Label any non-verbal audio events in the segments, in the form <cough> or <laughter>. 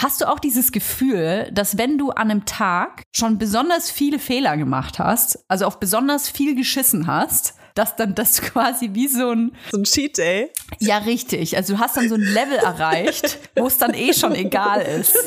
Hast du auch dieses Gefühl, dass wenn du an einem Tag schon besonders viele Fehler gemacht hast, also auf besonders viel geschissen hast, dass dann das <laughs> quasi wie so ein so ein Cheat Day. Ja, richtig. Also du hast dann so ein Level erreicht, wo es dann eh schon egal ist. <laughs>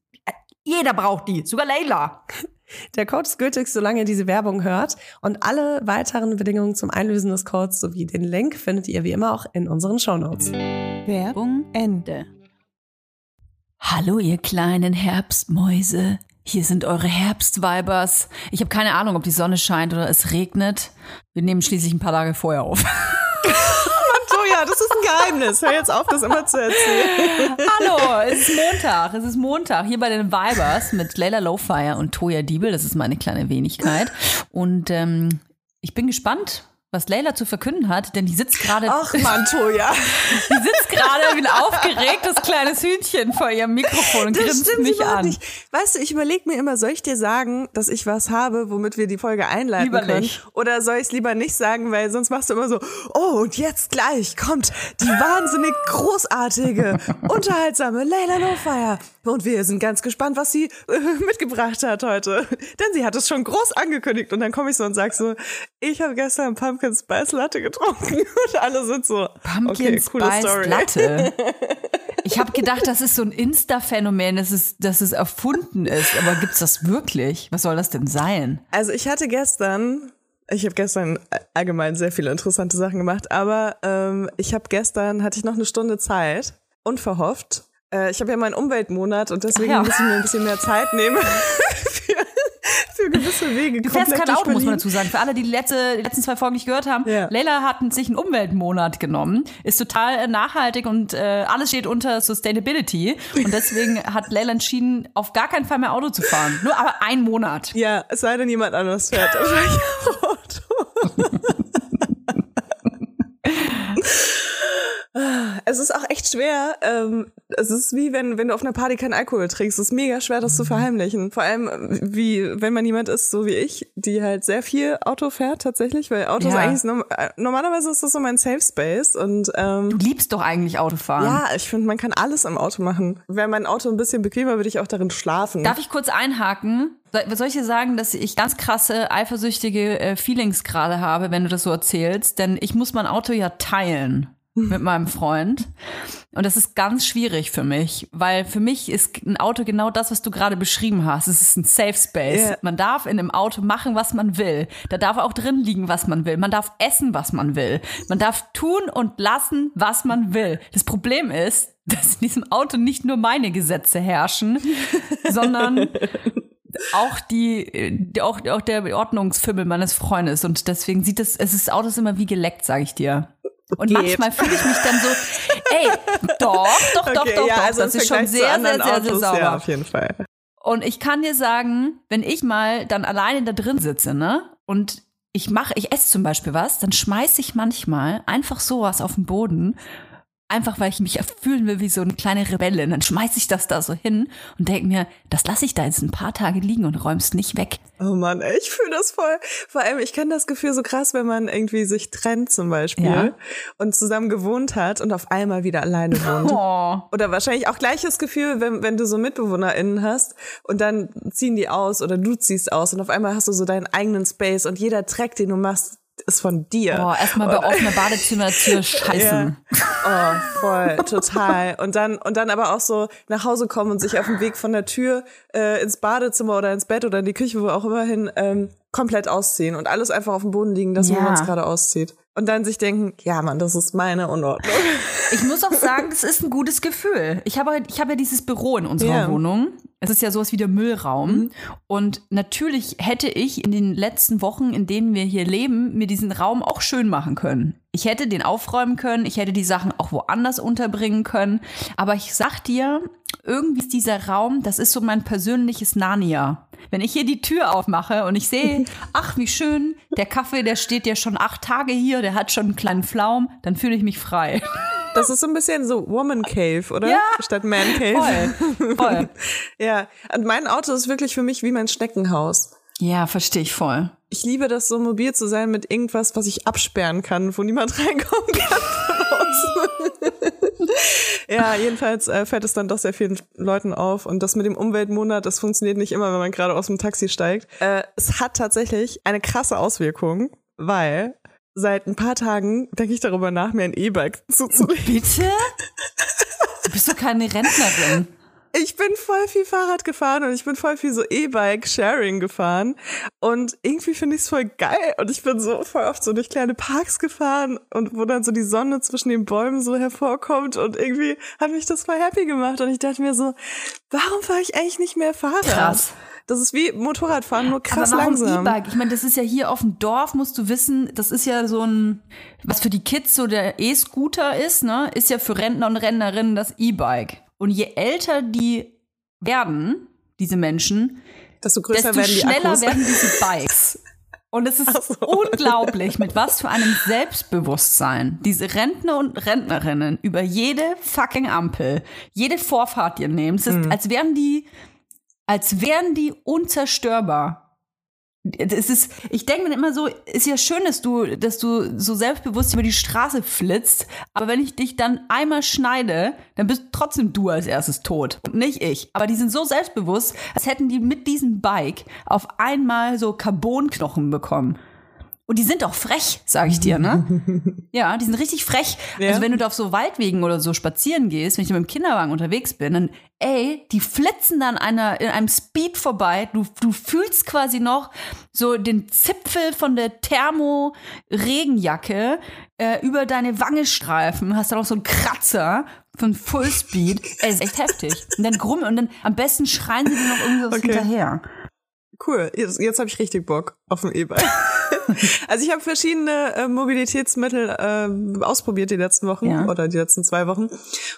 jeder braucht die, sogar Leila. <laughs> Der Code ist gültig, solange ihr diese Werbung hört. Und alle weiteren Bedingungen zum Einlösen des Codes sowie den Link findet ihr wie immer auch in unseren Shownotes. Werbung Ende. Hallo, ihr kleinen Herbstmäuse. Hier sind eure Herbstweibers. Ich habe keine Ahnung, ob die Sonne scheint oder es regnet. Wir nehmen schließlich ein paar Tage vorher auf. <laughs> Ja, das ist ein Geheimnis. Hör jetzt auf, das immer zu erzählen. Hallo, es ist Montag. Es ist Montag hier bei den Vibers mit Leila Lowfire und Toya Diebel. Das ist meine kleine Wenigkeit. Und ähm, ich bin gespannt, was Leila zu verkünden hat, denn die sitzt gerade Ach, Mann, Toja. <laughs> die sitzt gerade wie ein aufgeregtes kleines Hühnchen vor ihrem Mikrofon und grinst mich an. nicht. Weißt du, ich überlege mir immer, soll ich dir sagen, dass ich was habe, womit wir die Folge einleiten Lieber können? nicht. Oder soll ich es lieber nicht sagen, weil sonst machst du immer so, oh, und jetzt gleich kommt die wahnsinnig großartige, <laughs> unterhaltsame Leila Lowfire. Und wir sind ganz gespannt, was sie äh, <laughs> mitgebracht hat heute. Denn sie hat es schon groß angekündigt. Und dann komme ich so und sag so, ich habe gestern Pumpkin Spice Latte getrunken. <laughs> Und alle sind so, Pumpkin okay, coole Spice Story. Latte. <laughs> Ich habe gedacht, das ist so ein Insta-Phänomen, dass es, dass es erfunden ist. Aber gibt's das wirklich? Was soll das denn sein? Also ich hatte gestern, ich habe gestern allgemein sehr viele interessante Sachen gemacht, aber ähm, ich habe gestern, hatte ich noch eine Stunde Zeit, unverhofft. Äh, ich habe ja meinen Umweltmonat und deswegen ja. muss ich mir ein bisschen mehr Zeit nehmen <laughs> für, für gewisse Wege Du fährst kein Auto, muss man dazu sagen. Für alle, die die, letzte, die letzten zwei Folgen nicht gehört haben, Ja. Leila hat sich einen Umweltmonat genommen, ist total äh, nachhaltig und äh, alles steht unter Sustainability. Und deswegen <laughs> hat Leila entschieden, auf gar keinen Fall mehr Auto zu fahren. Nur aber einen Monat. Ja, es sei denn, jemand anderes fährt. <laughs> Auto. Es ist auch echt schwer. Ähm, es ist wie wenn, wenn du auf einer Party keinen Alkohol trinkst. Es ist mega schwer, das zu verheimlichen. Vor allem, wie wenn man jemand ist, so wie ich, die halt sehr viel Auto fährt tatsächlich, weil Auto ist Ja. eigentlich äh, normalerweise ist das so mein Safe Space und ähm, Du liebst doch eigentlich Autofahren. ja, ich finde, man kann alles im Auto machen. Wäre mein Auto ein bisschen bequemer, würde ich auch darin schlafen. Darf ich kurz einhaken? Soll ich dir sagen, dass ich ganz krasse, eifersüchtige äh, Feelings gerade habe, wenn du das so erzählst? Denn ich muss mein Auto ja teilen mit meinem Freund. Und das ist ganz schwierig für mich, weil für mich ist ein Auto genau das, was du gerade beschrieben hast. Es ist ein Safe Space. Ja. Man darf in einem Auto machen, was man will. Da darf auch drin liegen, was man will. Man darf essen, was man will. Man darf tun und lassen, was man will. Das Problem ist, <laughs> dass in diesem Auto nicht nur meine Gesetze herrschen, <laughs> sondern auch die, die auch, auch der Ordnungsfimmel meines Freundes und deswegen sieht es, es ist das Auto ist immer wie geleckt, sage ich dir. Und Geht. manchmal fühle ich mich dann so, ey, doch, doch, doch, Okay, doch, ja, doch, also das ist schon sehr, sehr, sehr, sehr Autos, sauber. Ja, auf jeden Fall. Und ich kann dir sagen, wenn ich mal dann alleine da drin sitze, ne, und ich mache, ich esse zum Beispiel was, dann schmeiße ich manchmal einfach sowas auf den Boden, einfach weil ich mich fühlen will wie so eine kleine Rebellin. Dann schmeiße ich das da so hin und denke mir, das lasse ich da jetzt ein paar Tage liegen und räum's nicht weg. Oh Mann, ey, ich fühle das voll. Vor allem, ich kenne das Gefühl so krass, wenn man irgendwie sich trennt zum Beispiel Ja. und zusammen gewohnt hat und auf einmal wieder alleine wohnt. <laughs> Oh. Oder wahrscheinlich auch gleiches Gefühl, wenn, wenn du so MitbewohnerInnen hast und dann ziehen die aus oder du ziehst aus und auf einmal hast du so deinen eigenen Space und jeder Track, den du machst, ist von dir. Boah, erstmal bei offener Badezimmertür <laughs> scheißen. Oh, voll, total. Und dann, und dann aber auch so nach Hause kommen und sich auf dem Weg von der Tür äh, ins Badezimmer oder ins Bett oder in die Küche, wo auch immer hin, ähm, komplett ausziehen und alles einfach auf dem Boden liegen, das, wo Ja. man es gerade auszieht. Und dann sich denken, ja Mann, das ist meine Unordnung. Ich muss auch sagen, das ist ein gutes Gefühl. Ich habe, ich habe ja dieses Büro in unserer Ja. Wohnung. Es ist ja sowas wie der Müllraum. Und natürlich hätte ich in den letzten Wochen, in denen wir hier leben, mir diesen Raum auch schön machen können. Ich hätte den aufräumen können, ich hätte die Sachen auch woanders unterbringen können. Aber ich sag dir, irgendwie ist dieser Raum, das ist so mein persönliches Narnia. Wenn ich hier die Tür aufmache und ich sehe, <laughs> ach, wie schön, der Kaffee, der steht ja schon acht Tage hier, der hat schon einen kleinen Flaum, dann fühle ich mich frei. <laughs> Das ist so ein bisschen so Woman Cave, oder? Ja. Statt Man Cave. Voll, voll. <laughs> Ja. Und mein Auto ist wirklich für mich wie mein Schneckenhaus. Ja, verstehe ich voll. Ich liebe das, so mobil zu sein mit irgendwas, was ich absperren kann, wo niemand <laughs> reinkommen kann <laughs> ja, jedenfalls äh, fällt es dann doch sehr vielen Leuten auf. Und das mit dem Umweltmonat, das funktioniert nicht immer, wenn man gerade aus dem Taxi steigt. Äh, es hat tatsächlich eine krasse Auswirkung, weil seit ein paar Tagen denke ich darüber nach, mir ein E-Bike zuzulegen. Bitte? Du bist doch keine Rentnerin. Ich bin voll viel Fahrrad gefahren und ich bin voll viel so E-Bike-Sharing gefahren. Und irgendwie finde ich es voll geil. Und ich bin so voll oft so durch kleine Parks gefahren und wo dann so die Sonne zwischen den Bäumen so hervorkommt. Und irgendwie hat mich das voll happy gemacht. Und ich dachte mir so, warum fahre ich eigentlich nicht mehr Fahrrad? Krass. Das ist wie Motorradfahren, nur krass Aber warum langsam. E-Bike? Ich meine, das ist ja hier auf dem Dorf, musst du wissen, das ist ja so ein, was für die Kids so der E-Scooter ist, ne, ist ja für Rentner und Rentnerinnen das E-Bike. Und je älter die werden, diese Menschen, Desto größer desto werden die schneller Akkus. werden diese Bikes. <laughs> Und es ist so. unglaublich, mit was für einem Selbstbewusstsein diese Rentner und Rentnerinnen über jede fucking Ampel, jede Vorfahrt ihr nehmen. Es ist, Mhm. als wären die, als wären die unzerstörbar. Es ist, ich denke mir immer so, ist ja schön, dass du, dass du so selbstbewusst über die Straße flitzt, aber wenn ich dich dann einmal schneide, dann bist trotzdem du als erstes tot nicht ich. Aber die sind so selbstbewusst, als hätten die mit diesem Bike auf einmal so Carbonknochen bekommen. Und die sind auch frech, sage ich dir, ne? <laughs> Ja, die sind richtig frech. Ja. Also wenn du da auf so Waldwegen oder so spazieren gehst, wenn ich da mit dem Kinderwagen unterwegs bin, dann, ey, die flitzen dann einer, in einem Speed vorbei. Du, du fühlst quasi noch so den Zipfel von der Thermo-Regenjacke äh, über deine Wange streifen, hast dann auch so einen Kratzer von Fullspeed. Ey, ist echt heftig. Und dann grumm und dann am besten schreien sie dir noch irgendwas Okay. hinterher. Cool, jetzt, jetzt habe ich richtig Bock auf ein E-Bike. <laughs> also ich habe verschiedene äh, Mobilitätsmittel äh, ausprobiert die letzten Wochen Ja. oder die letzten zwei Wochen.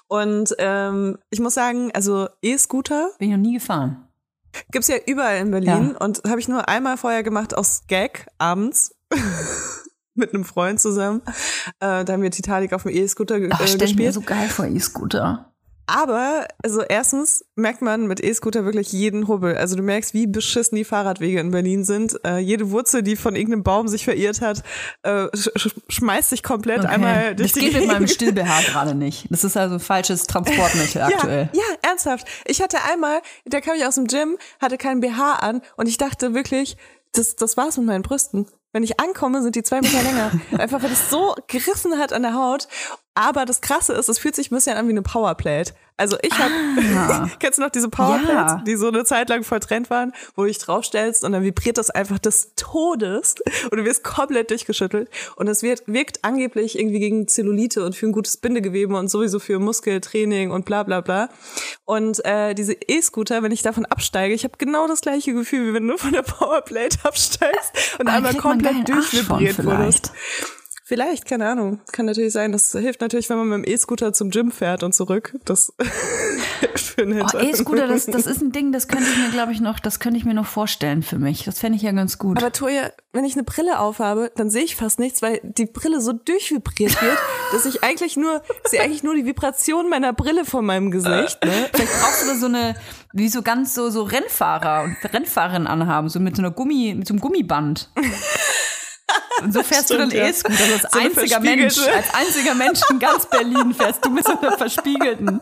Und ähm, ich muss sagen, also E-Scooter Bin ich noch nie gefahren. gibt's ja überall in Berlin und habe ich nur einmal vorher gemacht aus Gag abends. <laughs> Mit einem Freund zusammen. Äh, da haben wir Titanic auf dem E-Scooter ge Ach, äh, stell ich mir gespielt. so geil vor, E-Scooter. Aber, also erstens merkt man mit E-Scooter wirklich jeden Hubbel. Also du merkst, wie beschissen die Fahrradwege in Berlin sind. Äh, jede Wurzel, die von irgendeinem Baum sich verirrt hat, äh, sch sch schmeißt sich komplett Okay. einmal durch das die geht mit meinem. <laughs> Still-BH gerade nicht. Das ist also falsches Transportmittel aktuell. Ja, ja, ernsthaft. Ich hatte einmal, da kam ich aus dem Gym, hatte keinen BH an und ich dachte wirklich, das, das war's mit meinen Brüsten. Wenn ich ankomme, sind die zwei Meter länger. <laughs> Einfach weil es so gerissen hat an der Haut. Aber das Krasse ist, es fühlt sich ein bisschen an wie eine Powerplate. Also ich habe, Ah. <laughs> kennst du noch diese Powerplates, Ja. die so eine Zeit lang voll Trend waren, wo du dich draufstellst und dann vibriert das einfach des Todes <laughs> und du wirst komplett durchgeschüttelt. Und es wird, wirkt angeblich irgendwie gegen Zellulite und für ein gutes Bindegewebe und sowieso für Muskeltraining und bla bla bla. Und äh, diese E-Scooter, wenn ich davon absteige, ich habe genau das gleiche Gefühl, wie wenn du von der Powerplate <laughs> absteigst und einmal komplett durchvibriert wurdest. Vielleicht, keine Ahnung. Kann natürlich sein. Das hilft natürlich, wenn man mit dem E-Scooter zum Gym fährt und zurück. Das <laughs> für Oh. E-Scooter, das, das ist ein Ding, das könnte ich mir, glaube ich, noch, das könnte ich mir noch vorstellen für mich. Das fände ich ja ganz gut. Aber Toja, wenn ich eine Brille aufhabe, dann sehe ich fast nichts, weil die Brille so durchvibriert wird, <laughs> dass ich eigentlich nur, sehe eigentlich nur die Vibration meiner Brille vor meinem Gesicht. Ne? <laughs> Vielleicht brauchst du da so eine, wie so ganz so, so Rennfahrer und Rennfahrerinnen anhaben, so mit so einer Gummi, mit so einem Gummiband. Und so fährst du dann Stimmt, ja. Also als So einziger Mensch, als einziger Mensch in ganz Berlin fährst du mit so einer verspiegelten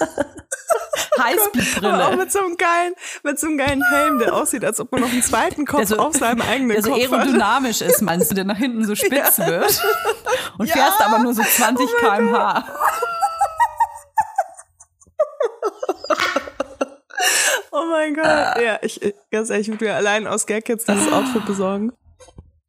Aber auch <laughs> Highspeed-Brille. mit so einem geilen, mit so einem geilen Helm, der aussieht, als ob man noch einen zweiten Kopf Der so- auf seinem eigenen Der so Kopf hat. aerodynamisch ist, meinst du, der nach hinten so spitz wird. <laughs> Und fährst aber nur so 20 km/h. <laughs> Oh mein Gott. Ja, ich, ich- ganz ehrlich, ich würde mir allein aus Gag jetzt dieses Outfit besorgen.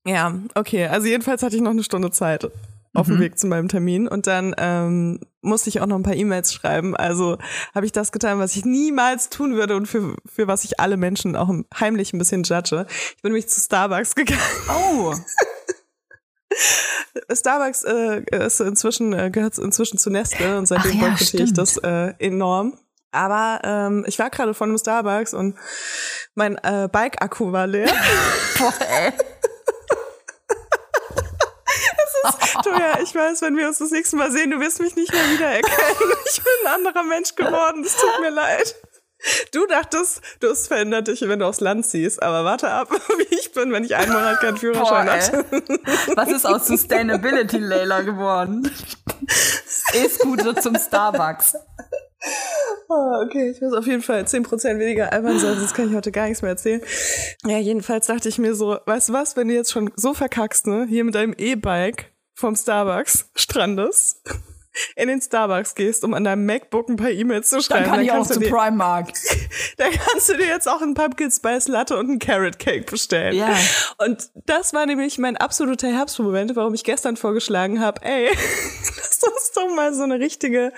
Ja, okay. Also jedenfalls hatte ich noch eine Stunde Zeit auf dem Weg zu meinem Termin und dann ähm, musste ich auch noch ein paar E-Mails schreiben. Also habe ich das getan, was ich niemals tun würde und für, für was ich alle Menschen auch heimlich ein bisschen judge. Ich bin nämlich zu Starbucks gegangen. Oh. <laughs> Starbucks äh, ist inzwischen, äh, gehört inzwischen zu Nestle und seitdem ja, boykottiere ich das äh, enorm. Aber ähm, ich war gerade von einem Starbucks und mein äh, Bike-Akku war leer. <laughs> <laughs> Boah, ey. Toja, ich weiß, wenn wir uns das nächste Mal sehen, du wirst mich nicht mehr wiedererkennen. Ich bin ein anderer Mensch geworden. Es tut mir leid. Du dachtest, du hast verändert dich, wenn du aufs Land ziehst. Aber warte ab, <laughs> wie ich bin, wenn ich einen Monat keinen Führerschein Boah, ey. hatte. Was ist aus Sustainability Layla geworden? E-Scooter zum Starbucks. Ah, okay, ich muss auf jeden Fall 10% weniger albern sein, sonst kann ich heute gar nichts mehr erzählen. Ja, jedenfalls dachte ich mir so, weißt du was, wenn du jetzt schon so verkackst, ne, hier mit deinem E-Bike vom Starbucks strandest, <laughs> in den Starbucks gehst, um an deinem MacBook ein paar E-Mails zu Dann schreiben, kann ich auch zu dir, Primark. <laughs> dann kannst du dir jetzt auch einen Pumpkin Spice Latte und einen Carrot Cake bestellen. Ja. Und das war nämlich mein absoluter Herbstmoment, warum ich gestern vorgeschlagen habe, ey, <laughs> lass uns doch mal so eine richtige,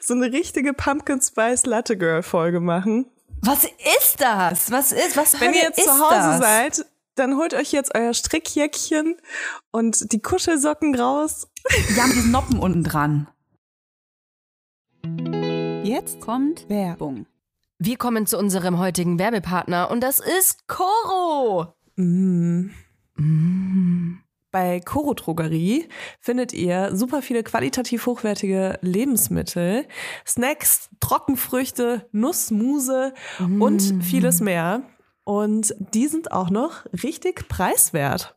so eine richtige Pumpkin Spice Latte Girl Folge machen. Was ist das? Was ist, was Wenn ihr jetzt zu Hause das? seid, dann holt euch jetzt euer Strickjäckchen und die Kuschelsocken raus. <laughs> Ja, mit diesen Noppen unten dran. Jetzt Kommt Werbung. Wir kommen zu unserem heutigen Werbepartner und das ist Coro. Bei Koro Drogerie findet ihr super viele qualitativ hochwertige Lebensmittel, Snacks, Trockenfrüchte, Nussmuse und vieles mehr. Und die sind auch noch richtig preiswert.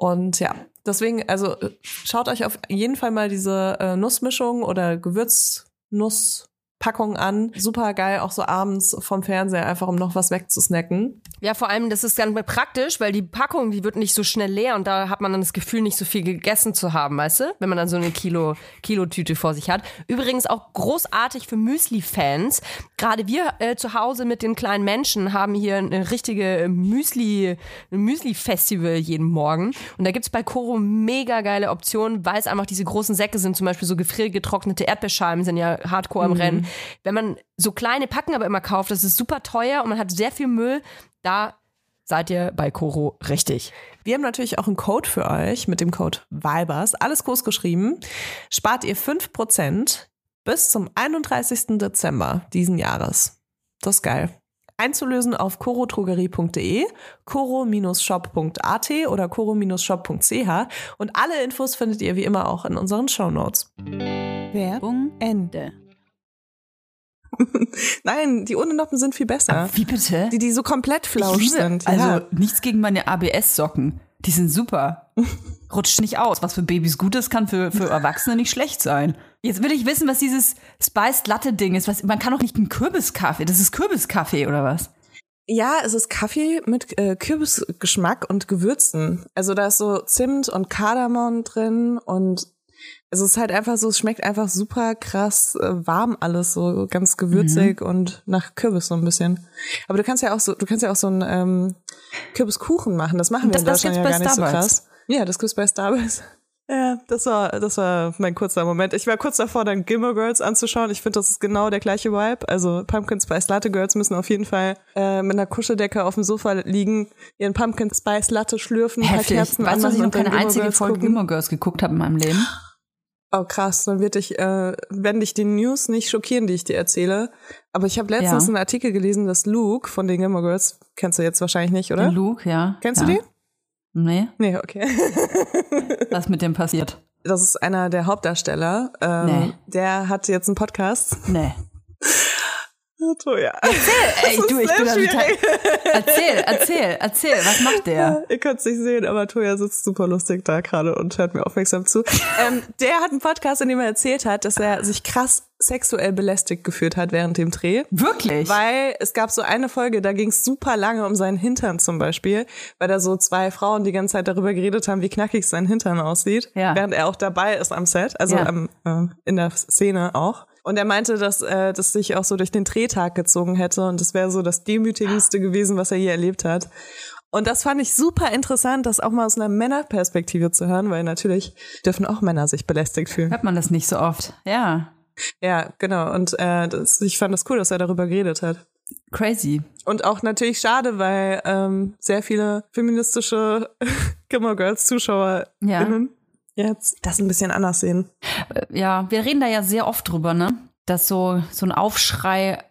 Und ja, deswegen, also äh, schaut euch auf jeden Fall mal diese äh, Nussmischung oder Gewürznusspackung an. Super geil, auch so abends vom Fernseher, einfach um noch was wegzusnacken. Ja, vor allem, das ist dann praktisch, weil die Packung, die wird nicht so schnell leer und da hat man dann das Gefühl, nicht so viel gegessen zu haben, weißt du? Wenn man dann so eine Kilo, Kilotüte vor sich hat. Übrigens auch großartig für Müsli-Fans. Gerade wir äh, zu Hause mit den kleinen Menschen haben hier eine richtige Müsli, Müsli-Festival jeden Morgen. Und da gibt's bei Koro mega geile Optionen, weil es einfach diese großen Säcke sind, zum Beispiel so gefriergetrocknete Erdbeerscheiben sind ja hardcore im Rennen. Wenn man so kleine Packen aber immer kauft, das ist super teuer und man hat sehr viel Müll, da seid ihr bei Koro richtig. Wir haben natürlich auch einen Code für euch mit dem Code VIBERS. Alles groß geschrieben. Spart ihr 5% bis zum 31. Dezember diesen Jahres. Das ist geil. Einzulösen auf corotrogerie.de, coro-shop.at oder coro-shop.ch und alle Infos findet ihr wie immer auch in unseren Shownotes. Werbung Ende. <laughs> Nein, die ohne Noppen sind viel besser. Wie bitte? Die, die so komplett flausch sind. Also ja. nichts gegen meine ABS-Socken. Die sind super. <laughs> Rutscht nicht aus. Was für Babys gut ist, kann für, für Erwachsene nicht schlecht sein. Jetzt will ich wissen, was dieses Spiced Latte Ding ist. Was, man kann doch nicht einen Kürbiskaffee. Das ist Kürbiskaffee oder was? Ja, es ist Kaffee mit äh, Kürbisgeschmack und Gewürzen. Also da ist so Zimt und Kardamom drin und es ist halt einfach so, es schmeckt einfach super krass äh, warm alles, so ganz gewürzig und nach Kürbis so ein bisschen. Aber du kannst ja auch so, du kannst ja auch so einen ähm, Kürbiskuchen machen. Das machen wir Das- in das Deutschland ja gar nicht Starbucks. so krass. Ja, das gibt's bei Starbucks. Ja, das war, das war mein kurzer Moment. Ich war kurz davor, dann Gilmore Girls anzuschauen. Ich finde, das ist genau der gleiche Vibe. Also Pumpkin Spice Latte Girls müssen auf jeden Fall äh, mit einer Kuscheldecke auf dem Sofa liegen, ihren Pumpkin Spice Latte schlürfen, ein paar Heftig. Kerzen Weißt du, dass ich noch keine einzige Girls Folge gucken? Gilmore Girls geguckt habe in meinem Leben? Oh krass, dann wird dich, äh, werden dich die News nicht schockieren, die ich dir erzähle. Aber ich habe letztens Ja. einen Artikel gelesen, dass Luke von den Gilmore Girls, kennst du jetzt wahrscheinlich nicht, oder? Den Luke, ja. Kennst ja. du den? Nee, Nee, okay. <laughs> was mit dem passiert? Das ist einer der Hauptdarsteller. Ähm, Nee. Der hat jetzt einen Podcast. Nee. Toja. Ey, du, ich bin da total. Erzähl, erzähl, erzähl, was macht der? Ihr könnt es nicht sehen, aber Toja sitzt super lustig da gerade und hört mir aufmerksam zu. ähm, der hat einen Podcast, in dem er erzählt hat, dass er sich krass sexuell belästigt gefühlt hat während dem Dreh. Wirklich? Weil es gab so eine Folge, da ging es super lange um seinen Hintern zum Beispiel, weil da so zwei Frauen die ganze Zeit darüber geredet haben, wie knackig sein Hintern aussieht, Ja. während er auch dabei ist am Set, also Ja. am, äh, in der Szene auch. Und er meinte, dass äh, das sich auch so durch den Drehtag gezogen hätte und das wäre so das demütigendste gewesen, was er je erlebt hat. Und das fand ich super interessant, das auch mal aus einer Männerperspektive zu hören, weil natürlich dürfen auch Männer sich belästigt fühlen. Hört man das nicht so oft. Ja. Ja, genau. Und äh, das, ich fand das cool, dass er darüber geredet hat. Crazy. Und auch natürlich schade, weil ähm, sehr viele feministische <laughs> Gilmore Girls ZuschauerInnen jetzt das ein bisschen anders sehen. Äh, Ja, wir reden da ja sehr oft drüber, ne? Dass so, so ein Aufschrei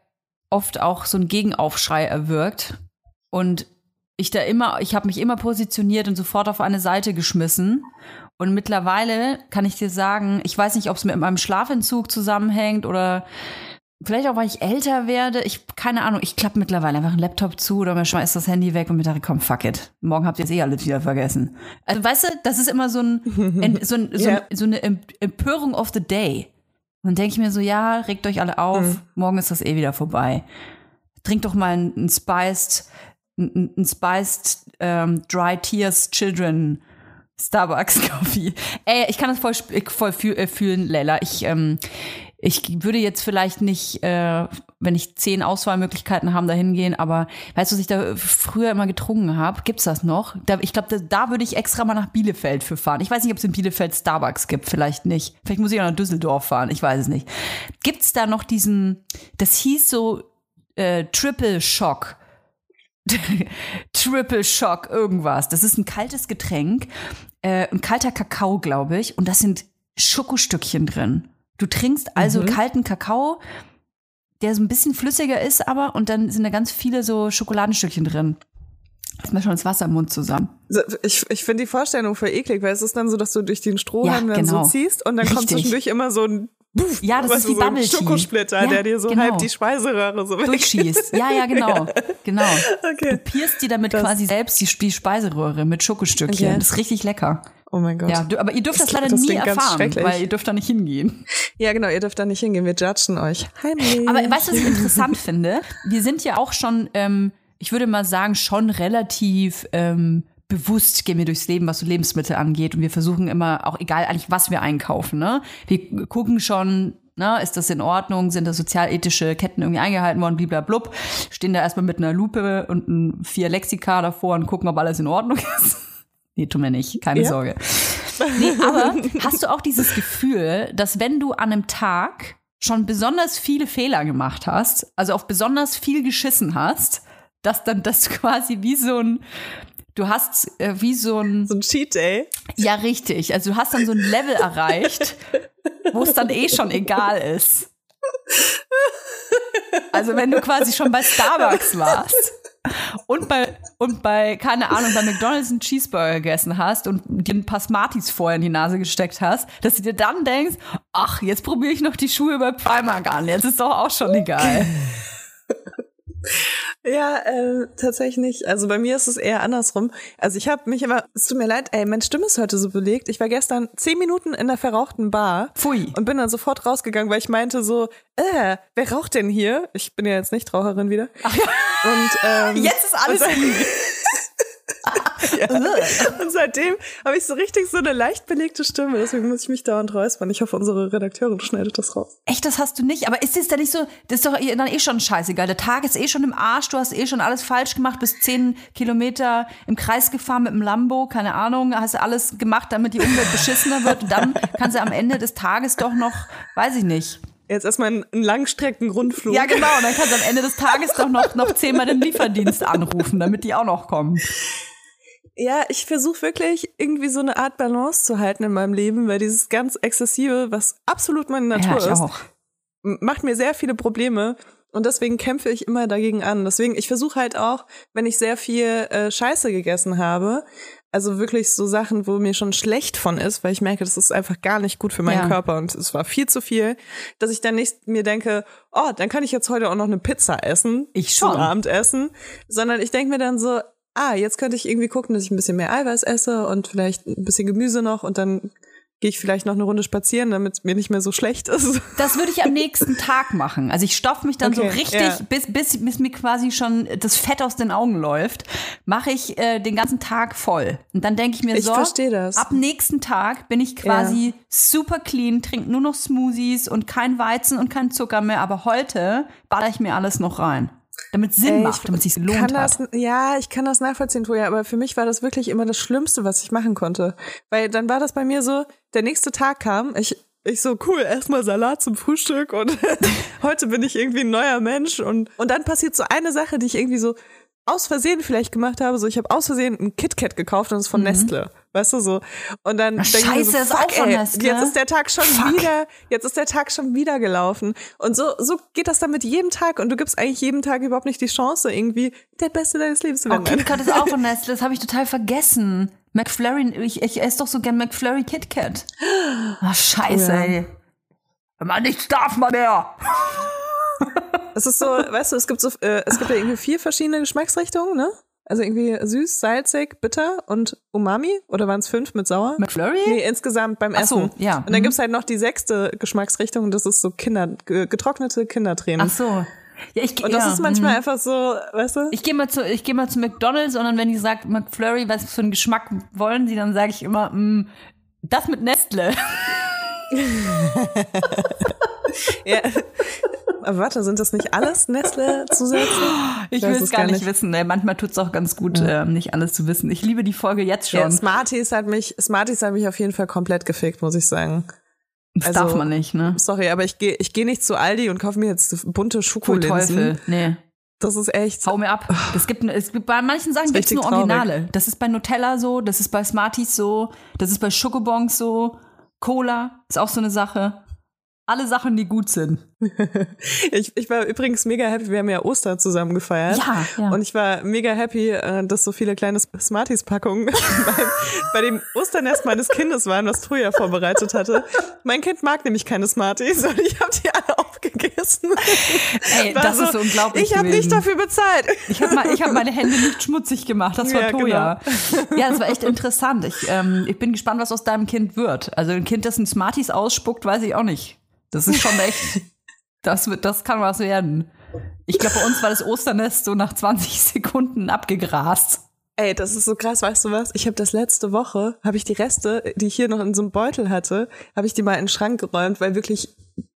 oft auch so ein Gegenaufschrei erwirkt. Und ich da immer, ich habe mich immer positioniert und sofort auf eine Seite geschmissen. Und mittlerweile kann ich dir sagen, ich weiß nicht, ob es mit meinem Schlafentzug zusammenhängt oder vielleicht auch, weil ich älter werde. Ich, keine Ahnung, ich klappe mittlerweile einfach einen Laptop zu oder man schmeißt das Handy weg und mir dachte, komm, fuck it. Morgen habt ihr es eh alles wieder vergessen. Also weißt du, das ist immer so, ein, <laughs> ein, so, ein, so, Ja. ein, so eine Emp- Empörung of the day. Und dann denke ich mir so, ja, regt euch alle auf, Mhm. morgen ist das eh wieder vorbei. Trinkt doch mal einen, Spiced, einen, einen Spiced ähm, Dry Tears Children Starbucks <laughs> Coffee. Ey, ich kann das voll, voll äh, fühlen, Leila. Ich, ähm, ich würde jetzt vielleicht nicht, äh, wenn ich zehn Auswahlmöglichkeiten haben, da hingehen, aber weißt du, was ich da früher immer getrunken habe? Gibt's das noch? Da, ich glaube, da, da würde ich extra mal nach Bielefeld für fahren. Ich weiß nicht, ob es in Bielefeld Starbucks gibt, vielleicht nicht. Vielleicht muss ich auch nach Düsseldorf fahren, ich weiß es nicht. Gibt's da noch diesen, das hieß so äh, Triple Shock. <laughs> Triple Shock, irgendwas. Das ist ein kaltes Getränk, äh, ein kalter Kakao, glaube ich, und das sind Schokostückchen drin. Du trinkst also kalten Kakao, der so ein bisschen flüssiger ist, aber und dann sind da ganz viele so Schokoladenstückchen drin. Ist mir schon das Wasser im Mund zusammen. Ich, ich finde die Vorstellung voll eklig, weil es ist dann so, dass du durch den Strohhalm Ja, dann genau. so ziehst und dann kommt Richtig. zwischendurch immer so ein Puff, Ja, das ist du, wie so ein Bubble Tea. Schokosplitter, Ja, der dir so genau. halb die Speiseröhre so. Durchschießt. Ja, ja, genau. <laughs> Genau. Okay. Pierst dir damit Das- quasi selbst die, die Speiseröhre mit Schokostückchen. Okay. Das ist richtig lecker. Oh mein Gott. Ja, du, aber ihr dürft das, Das- leider das nie erfahren, weil ihr dürft da nicht hingehen. Ja, genau, ihr dürft da nicht hingehen, wir judgen euch. Heimlich. <laughs> Aber weißt du, was ich <laughs> interessant finde? Wir sind ja auch schon, ähm, ich würde mal sagen, schon relativ ähm, bewusst gehen wir durchs Leben, was so Lebensmittel angeht. Und wir versuchen immer, auch egal eigentlich, was wir einkaufen, ne? Wir gucken schon, ne, ist das in Ordnung? Sind da sozialethische Ketten irgendwie eingehalten worden? Bliblablub. Stehen da erstmal mit einer Lupe und ein vier Lexika davor und gucken, ob alles in Ordnung <laughs> ist. Nee, tun wir nicht, keine Ja. Sorge. Nee, aber <laughs> hast du auch dieses Gefühl, dass wenn du an einem Tag schon besonders viele Fehler gemacht hast, also auf besonders viel geschissen hast, dass dann das <laughs> quasi wie so ein, du hast äh, wie so ein, so ein Cheat Day. ja richtig, also du hast dann so ein Level erreicht, wo es dann eh schon egal ist. Also wenn du quasi schon bei Starbucks warst und bei, und bei, keine Ahnung, bei McDonalds einen Cheeseburger gegessen hast und dir ein paar Smarties vorher in die Nase gesteckt hast, dass du dir dann denkst, ach, jetzt probiere ich noch die Schuhe bei Primark an, jetzt ist doch auch schon egal. <laughs> Ja, äh, tatsächlich nicht. Also bei mir ist es eher andersrum. Also ich habe mich immer, es tut mir leid, ey, meine Stimme ist heute so belegt. Ich war gestern zehn Minuten in der verrauchten Bar Pfui. und bin dann sofort rausgegangen, weil ich meinte so, äh, wer raucht denn hier? Ich bin ja jetzt nicht Raucherin wieder. Und ähm, Jetzt ist alles und, <laughs> gut. und seitdem habe ich so richtig so eine leicht belegte Stimme. Deswegen muss ich mich dauernd räuspern. Ich hoffe, unsere Redakteurin schneidet das raus. Echt, das hast du nicht? Aber ist es denn nicht so, das ist doch eh- dann eh schon scheißegal. Der Tag ist eh schon im Arsch, du hast eh schon alles falsch gemacht, bist zehn Kilometer im Kreis gefahren mit dem Lambo, keine Ahnung, hast alles gemacht, damit die Umwelt beschissener wird und dann kannst du am Ende des Tages doch noch, weiß ich nicht. Jetzt erstmal einen, einen Langstrecken-Rundflug. Ja, genau, und dann kannst du am Ende des Tages doch noch, noch zehnmal den Lieferdienst anrufen, damit die auch noch kommen. Ja, ich versuche wirklich irgendwie so eine Art Balance zu halten in meinem Leben, weil dieses ganz Exzessive, was absolut meine Natur ja, ist, auch. macht mir sehr viele Probleme. Und deswegen kämpfe ich immer dagegen an. Deswegen, ich versuche halt auch, wenn ich sehr viel äh, Scheiße gegessen habe, also wirklich so Sachen, wo mir schon schlecht von ist, weil ich merke, das ist einfach gar nicht gut für meinen Ja. Körper und es war viel zu viel, dass ich dann nicht mir denke, oh, dann kann ich jetzt heute auch noch eine Pizza essen. Ich zum schon. Abendessen. Sondern ich denke mir dann so, ah, jetzt könnte ich irgendwie gucken, dass ich ein bisschen mehr Eiweiß esse und vielleicht ein bisschen Gemüse noch und dann gehe ich vielleicht noch eine Runde spazieren, damit es mir nicht mehr so schlecht <laughs> ist. Das würde ich am nächsten Tag machen. Also ich stopfe mich dann so Okay, richtig, ja. bis, bis, bis mir quasi schon das Fett aus den Augen läuft, mache ich äh, den ganzen Tag voll. Und dann denke ich mir Ich so, ab nächsten Tag bin ich quasi super clean, trinke nur noch Smoothies und kein Weizen und kein Zucker mehr. Aber heute baller ich mir alles noch rein. Damit Sinn Ey, macht, damit es sich kann gelohnt das, hat. Ja, ich kann das nachvollziehen, Toja, aber für mich war das wirklich immer das Schlimmste, was ich machen konnte. Weil dann war das bei mir so, der nächste Tag kam, ich, ich so, cool, erstmal Salat zum Frühstück und <laughs> heute bin ich irgendwie ein neuer Mensch und, und dann passiert so eine Sache, die ich irgendwie so aus Versehen vielleicht gemacht habe, so ich habe aus Versehen ein KitKat gekauft und es ist von Nestle, weißt du so. Und dann denke ich mir so, scheiße, ist fuck, auch von ey, Nestle? jetzt ist der Tag schon wieder, jetzt ist der Tag schon wieder gelaufen. Und so so geht das dann mit jedem Tag und du gibst eigentlich jedem Tag überhaupt nicht die Chance irgendwie der Beste deines Lebens zu Oh, werden. KitKat ist auch von <laughs> Nestle, das habe ich total vergessen. McFlurry, ich, ich esse doch so gern McFlurry KitKat. Ach, scheiße, Oh ja. ey. Wenn man nichts darf man mehr. Es ist so, weißt du, es gibt so, äh, es gibt ja irgendwie vier verschiedene Geschmacksrichtungen, ne? Also irgendwie süß, salzig, bitter und Umami oder waren es fünf mit sauer? McFlurry? Nee, insgesamt beim Ach so, Essen. ja. Und dann Mhm. gibt's halt noch die sechste Geschmacksrichtung und das ist so Kinder, ge- getrocknete Kindertränen. Ach so. Ja, ich, Und das ja, ist manchmal mhm. einfach so, weißt du? Ich gehe mal zu, ich gehe mal zu McDonald's und dann, wenn die sagt McFlurry, was für einen Geschmack wollen sie, dann sage ich immer, mm, das mit Nestle. <laughs> <laughs> ja. <laughs> Aber warte, sind das nicht alles Nestle-Zusätze? Ich will es es gar gar nicht, nicht. wissen. Ne? Manchmal tut's auch ganz gut, ähm, nicht alles zu wissen. Ich liebe die Folge jetzt schon. Ja, Smarties hat mich, Smarties hat mich auf jeden Fall komplett gefickt, muss ich sagen. das also- darf man nicht, ne? Sorry, aber ich gehe ich geh nicht zu Aldi und kaufe mir jetzt bunte Schokolinsen. Teufel. Nee. Das ist echt. Hau mir ab. Es gibt, es gibt bei manchen Sachen gibt's richtig nur traurig. Originale. Das ist bei Nutella so, das ist bei Smarties so, das ist bei Schokobons so, Cola ist auch so eine Sache. Alle Sachen, die gut sind. <laughs> Ich, ich war übrigens mega happy, wir haben ja Ostern zusammen gefeiert. Ja, ja. Und ich war mega happy, äh, dass so viele kleine Smarties-Packungen <laughs> bei, bei dem Osternest meines Kindes waren, was Troja vorbereitet hatte. Mein Kind mag nämlich keine Smarties und ich habe die alle aufgegessen. Ey, War das ist so unglaublich Ich habe nicht dafür bezahlt. Ich habe ich hab meine Hände nicht schmutzig gemacht. Das war Ja, Toja. Ja, das war echt interessant. Ich, ähm, ich bin gespannt, was aus deinem Kind wird. Also ein Kind, das ein Smarties ausspuckt, weiß ich auch nicht. Das ist schon echt. <laughs> Das, wird, das kann was werden. Ich glaube, bei uns war das Osternest so nach 20 <laughs> Sekunden abgegrast. Ey, das ist so krass, weißt du was? Ich habe das letzte Woche, habe ich die Reste, die ich hier noch in so einem Beutel hatte, habe ich die mal in den Schrank geräumt, weil wirklich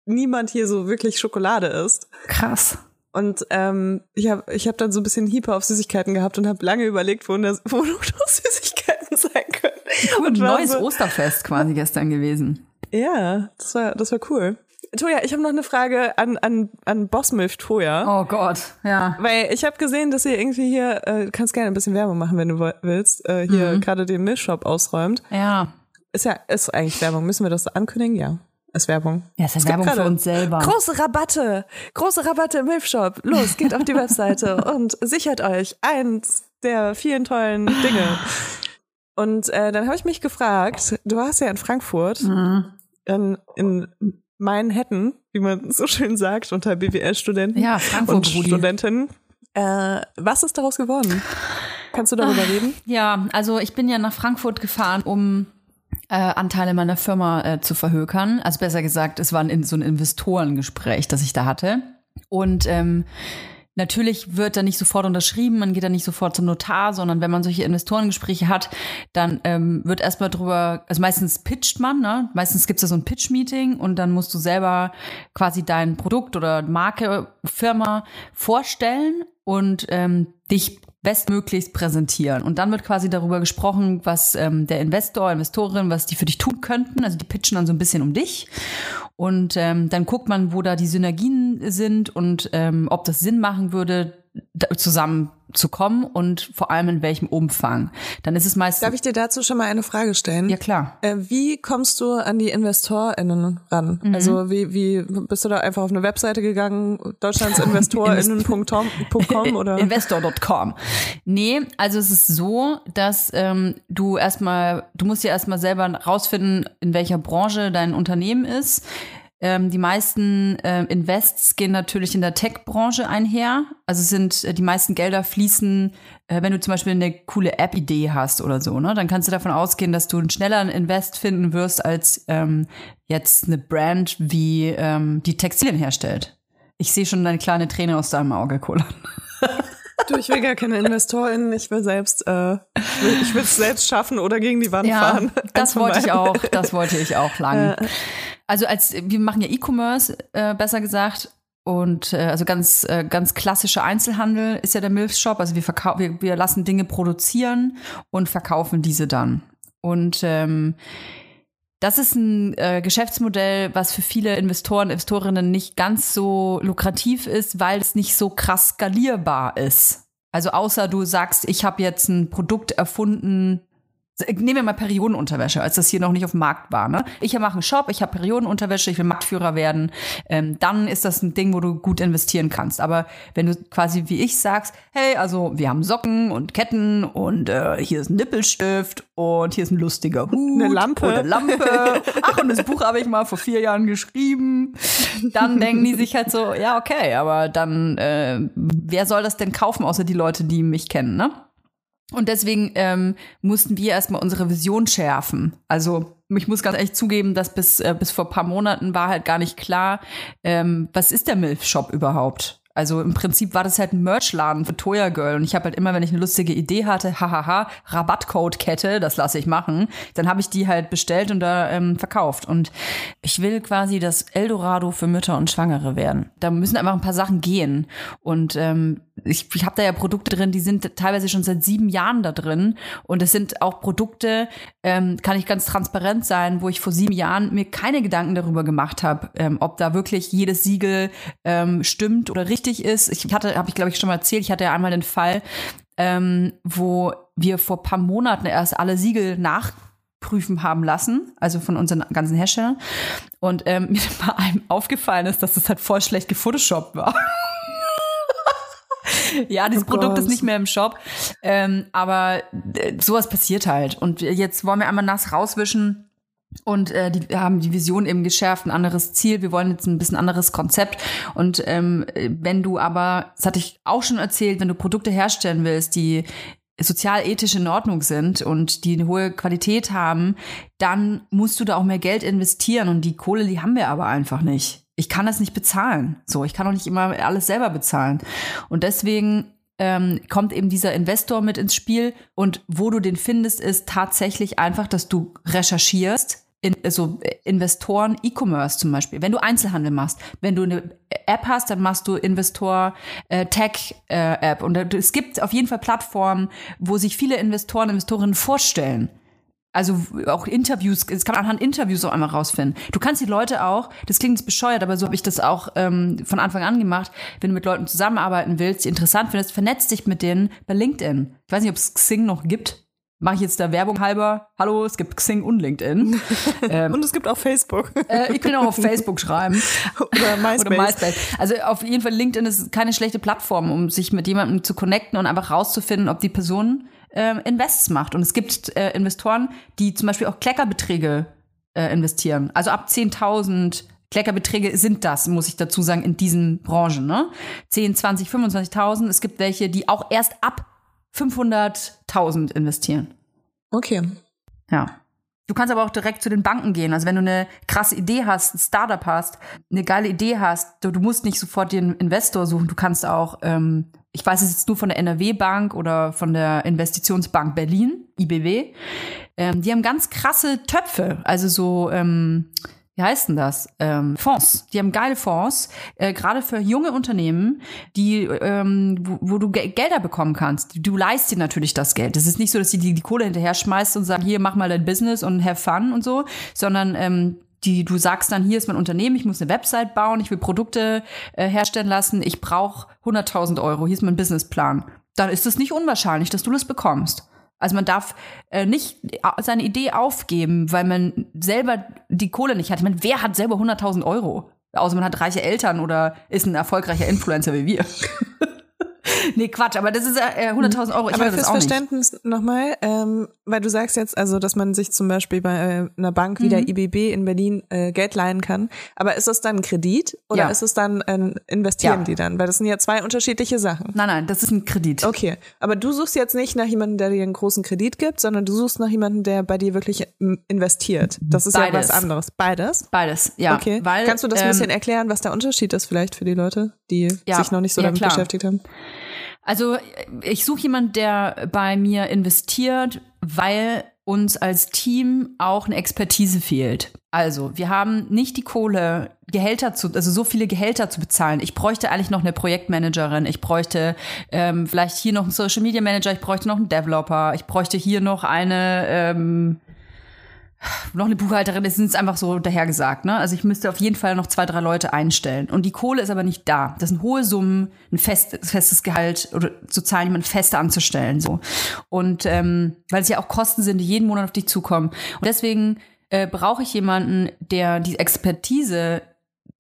niemand hier so wirklich Schokolade isst. Krass. Und ähm, ich habe ich hab dann so ein bisschen Hieper auf Süßigkeiten gehabt und habe lange überlegt, wo, das, <laughs> wo noch Süßigkeiten sein können. <laughs> Cool, ein neues so, Osterfest quasi gestern gewesen. Ja, das war, das war cool. Toja, ich habe noch eine Frage an, an, an Bossmilf Toja. Oh Gott, ja. Weil ich habe gesehen, dass ihr irgendwie hier, äh, du kannst gerne ein bisschen Werbung machen, wenn du willst, äh, hier Mhm. gerade den Milchshop ausräumt. Ja. Ist ja, ist eigentlich Werbung. Müssen wir das so ankündigen? Ja. Ist Werbung. Ja, ist ja Werbung für uns selber. Große Rabatte. Große Rabatte im Milchshop. Los, geht auf die Webseite <laughs> und sichert euch eins der vielen tollen Dinge. <laughs> Und äh, dann habe ich mich gefragt, du warst ja in Frankfurt, Mhm. in, in Manhattan, wie man so schön sagt, unter BWL-Studenten Ja, und Rudi. Studentinnen. Äh, was ist daraus geworden? Kannst du darüber reden? Ja, also ich bin ja nach Frankfurt gefahren, um äh, Anteile meiner Firma äh, zu verhökern. Also besser gesagt, es war ein, so ein Investorengespräch, das ich da hatte. Und ähm, natürlich wird da nicht sofort unterschrieben, man geht da nicht sofort zum Notar, sondern wenn man solche Investorengespräche hat, dann ähm, wird erstmal drüber, also meistens pitcht man, ne? Meistens gibt's da so ein Pitch-Meeting und dann musst du selber quasi dein Produkt oder Marke, Firma vorstellen und ähm, dich bestmöglichst präsentieren. Und dann wird quasi darüber gesprochen, was ähm, der Investor, Investorin, was die für dich tun könnten. Also die pitchen dann so ein bisschen um dich. Und ähm, dann guckt man, wo da die Synergien sind und ähm, ob das Sinn machen würde, da zusammenzukommen und vor allem in welchem Umfang. Dann ist es meist. Darf ich dir dazu schon mal eine Frage stellen? ja, klar. Äh, wie kommst du an die InvestorInnen ran? Mhm. Also wie, wie bist du da einfach auf eine Webseite gegangen, deutschlandsinvestorinnen.com <laughs> oder? Investor.com. Nee, also es ist so, dass ähm, du erstmal, du musst ja erstmal selber rausfinden, in welcher Branche dein Unternehmen ist. Ähm, die meisten äh, Invests gehen natürlich in der Tech-Branche einher. Also sind äh, die meisten Gelder fließen, äh, wenn du zum Beispiel eine coole App-Idee hast oder so, ne? Dann kannst du davon ausgehen, dass du einen schnelleren Invest finden wirst als ähm, jetzt eine Brand, wie ähm, die Textilien herstellt. Ich sehe schon eine kleine Träne aus deinem Auge, Cola. Du, ich will gar keine InvestorInnen, ich will selbst, äh, ich will es selbst schaffen oder gegen die Wand Ja, fahren. das wollte ich auch, das wollte ich auch lang. Also als wir machen ja E-Commerce, äh, besser gesagt. und äh, also ganz äh, ganz klassischer Einzelhandel ist ja der Milfshop. Also wir, verkau wir wir lassen Dinge produzieren und verkaufen diese dann. Und ähm, das ist ein äh, Geschäftsmodell, was für viele Investoren, Investorinnen nicht ganz so lukrativ ist, weil es nicht so krass skalierbar ist. Also außer du sagst, ich habe jetzt ein Produkt erfunden, Nehmen wir mal Periodenunterwäsche, als das hier noch nicht auf dem Markt war. Ne? Ich mache einen Shop, ich habe Periodenunterwäsche, ich will Marktführer werden. Ähm, dann ist das ein Ding, wo du gut investieren kannst. Aber wenn du quasi wie ich sagst, hey, also wir haben Socken und Ketten und äh, hier ist ein Nippelstift und hier ist ein lustiger Hut. Eine Lampe. Eine Lampe. Ach, und das Buch habe ich mal vor vier Jahren geschrieben. Dann denken die sich halt so, ja, okay, aber dann, äh, wer soll das denn kaufen, außer die Leute, die mich kennen, ne? Und deswegen ähm, mussten wir erstmal unsere Vision schärfen. Also ich muss ganz ehrlich zugeben, dass bis, äh, bis vor paar Monaten war halt gar nicht klar, ähm, was ist der Milf-Shop überhaupt? Also im Prinzip war das halt ein Merchladen für Toya Girl. Und ich habe halt immer, wenn ich eine lustige Idee hatte, hahaha, Rabattcode-Kette, das lasse ich machen, dann habe ich die halt bestellt und da ähm, verkauft. Und ich will quasi das Eldorado für Mütter und Schwangere werden. Da müssen einfach ein paar Sachen gehen. Und ähm, ich, ich habe da ja Produkte drin, die sind teilweise schon seit sieben Jahren da drin. Und es sind auch Produkte, ähm, kann ich ganz transparent sein, wo ich vor sieben Jahren mir keine Gedanken darüber gemacht habe, ähm, ob da wirklich jedes Siegel ähm, stimmt oder richtig ist. Ich hatte, habe ich glaube ich schon mal erzählt, ich hatte ja einmal den Fall, ähm, wo wir vor paar Monaten erst alle Siegel nachprüfen haben lassen, also von unseren ganzen Herstellern. Und ähm, <laughs> mir bei einem aufgefallen ist, dass das halt voll schlecht gefotoshoppt war. <laughs> ja, dieses Oh Produkt Gott. ist nicht mehr im Shop. Ähm, aber äh, sowas passiert halt. Und jetzt wollen wir einmal nass rauswischen. Und äh, die wir haben die Vision eben geschärft, ein anderes Ziel. Wir wollen jetzt ein bisschen anderes Konzept. Und ähm, wenn du aber, das hatte ich auch schon erzählt, wenn du Produkte herstellen willst, die sozial ethisch in Ordnung sind und die eine hohe Qualität haben, dann musst du da auch mehr Geld investieren. Und die Kohle, die haben wir aber einfach nicht. Ich kann das nicht bezahlen. So, ich kann auch nicht immer alles selber bezahlen. Und deswegen ähm, kommt eben dieser Investor mit ins Spiel. Und wo du den findest, ist tatsächlich einfach, dass du recherchierst. In, also Investoren, E-Commerce zum Beispiel. Wenn du Einzelhandel machst, wenn du eine App hast, dann machst du Investor äh, Tech äh, App. Und es gibt auf jeden Fall Plattformen, wo sich viele Investoren, Investorinnen vorstellen. Also auch Interviews, das kann man anhand Interviews auch einmal rausfinden. Du kannst die Leute auch, das klingt jetzt bescheuert, aber so habe ich das auch ähm, von Anfang an gemacht, wenn du mit Leuten zusammenarbeiten willst, die interessant findest, vernetz dich mit denen bei LinkedIn. Ich weiß nicht, ob es Xing noch gibt. Mache ich jetzt da Werbung halber? Hallo, es gibt Xing und LinkedIn. <laughs> ähm, Und es gibt auch Facebook äh, ich kann auch auf Facebook schreiben. <laughs> oder MySpace. Oder MySpace. Also auf jeden Fall LinkedIn ist keine schlechte Plattform, um sich mit jemandem zu connecten und einfach rauszufinden, ob die Person ähm, Invests macht. Und es gibt äh, Investoren, die zum Beispiel auch Kleckerbeträge äh, investieren. Also ab 10.000 Kleckerbeträge sind das, muss ich dazu sagen, in diesen Branchen. Ne? 10, 20, 25.000. Es gibt welche, die auch erst ab 500.000 investieren. Okay. Ja. Du kannst aber auch direkt zu den Banken gehen. Also wenn du eine krasse Idee hast, ein Startup hast, eine geile Idee hast, du, du musst nicht sofort den Investor suchen. Du kannst auch, ähm, ich weiß es jetzt nur von der NRW-Bank oder von der Investitionsbank Berlin, IBW. Ähm, die haben ganz krasse Töpfe, also so, ähm, wie heißt denn das? Ähm, Fonds. Die haben geile Fonds, äh, gerade für junge Unternehmen, die, ähm, wo, wo du Ge Gelder bekommen kannst. Du leist dir natürlich das Geld. Es ist nicht so, dass die, die die Kohle hinterher schmeißt und sagen, hier, mach mal dein Business und have fun und so, sondern ähm, die, du sagst dann, hier ist mein Unternehmen, ich muss eine Website bauen, ich will Produkte äh, herstellen lassen, ich brauche 100.000 Euro, hier ist mein Businessplan. Dann ist es nicht unwahrscheinlich, dass du das bekommst. Also man darf äh, nicht seine Idee aufgeben, weil man selber die Kohle nicht hat. Ich meine, wer hat selber 100.000 Euro? Außer man hat reiche Eltern oder ist ein erfolgreicher Influencer wie wir. <laughs> <laughs> nee, Quatsch, aber das ist äh, 100.000 Euro. Ich Aber fürs das. Verständnis nochmal, ähm, weil du sagst jetzt, also, dass man sich zum Beispiel bei äh, einer Bank wie Mhm. der IBB in Berlin äh, Geld leihen kann. Aber ist es dann ein Kredit oder Ja. ist es dann ein Investieren Ja. die dann? Weil das sind ja zwei unterschiedliche Sachen. Nein, nein, das ist ein Kredit. Okay, aber du suchst jetzt nicht nach jemandem, der dir einen großen Kredit gibt, sondern du suchst nach jemandem, der bei dir wirklich ähm, investiert. Das ist ja Beides. was anderes. Beides? Beides, ja. Okay. Weil, Kannst du das ein ähm, bisschen erklären, was der Unterschied ist vielleicht für die Leute, die Ja, sich noch nicht so ja, damit klar. beschäftigt haben? Also ich suche jemanden, der bei mir investiert, weil uns als Team auch eine Expertise fehlt. Also, wir haben nicht die Kohle, Gehälter zu, also so viele Gehälter zu bezahlen. Ich bräuchte eigentlich noch eine Projektmanagerin, ich bräuchte ähm, vielleicht hier noch einen Social Media Manager, ich bräuchte noch einen Developer, ich bräuchte hier noch eine ähm, noch eine Buchhalterin, das ist einfach so dahergesagt, ne? Also ich müsste auf jeden Fall noch zwei, drei Leute einstellen. Und die Kohle ist aber nicht da. Das sind hohe Summen, ein fest, festes Gehalt oder zu zahlen, jemanden fest anzustellen, so. Und ähm, weil es ja auch Kosten sind, die jeden Monat auf dich zukommen. Und deswegen äh, brauche ich jemanden, der die Expertise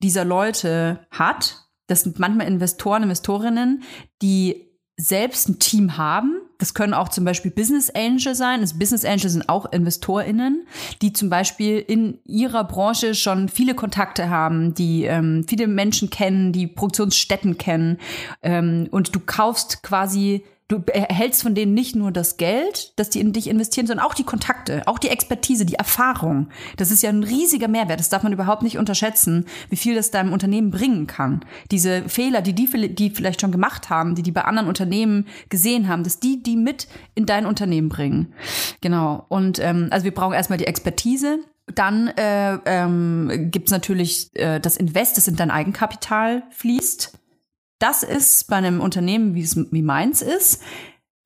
dieser Leute hat. Das sind manchmal Investoren, Investorinnen, die selbst ein Team haben. Das können auch zum Beispiel Business Angel sein. Das Business Angel sind auch InvestorInnen, die zum Beispiel in ihrer Branche schon viele Kontakte haben, die ähm, viele Menschen kennen, die Produktionsstätten kennen. Ähm, und du kaufst quasi du erhältst von denen nicht nur das Geld, dass die in dich investieren, sondern auch die Kontakte, auch die Expertise, die Erfahrung. Das ist ja ein riesiger Mehrwert. Das darf man überhaupt nicht unterschätzen, wie viel das deinem Unternehmen bringen kann. Diese Fehler, die die, die vielleicht schon gemacht haben, die die bei anderen Unternehmen gesehen haben, dass die die mit in dein Unternehmen bringen. Genau. Und ähm, also wir brauchen erstmal die Expertise. Dann äh, ähm, gibt es natürlich äh, das Invest, das in dein Eigenkapital fließt. Das ist bei einem Unternehmen, wie es wie meins ist,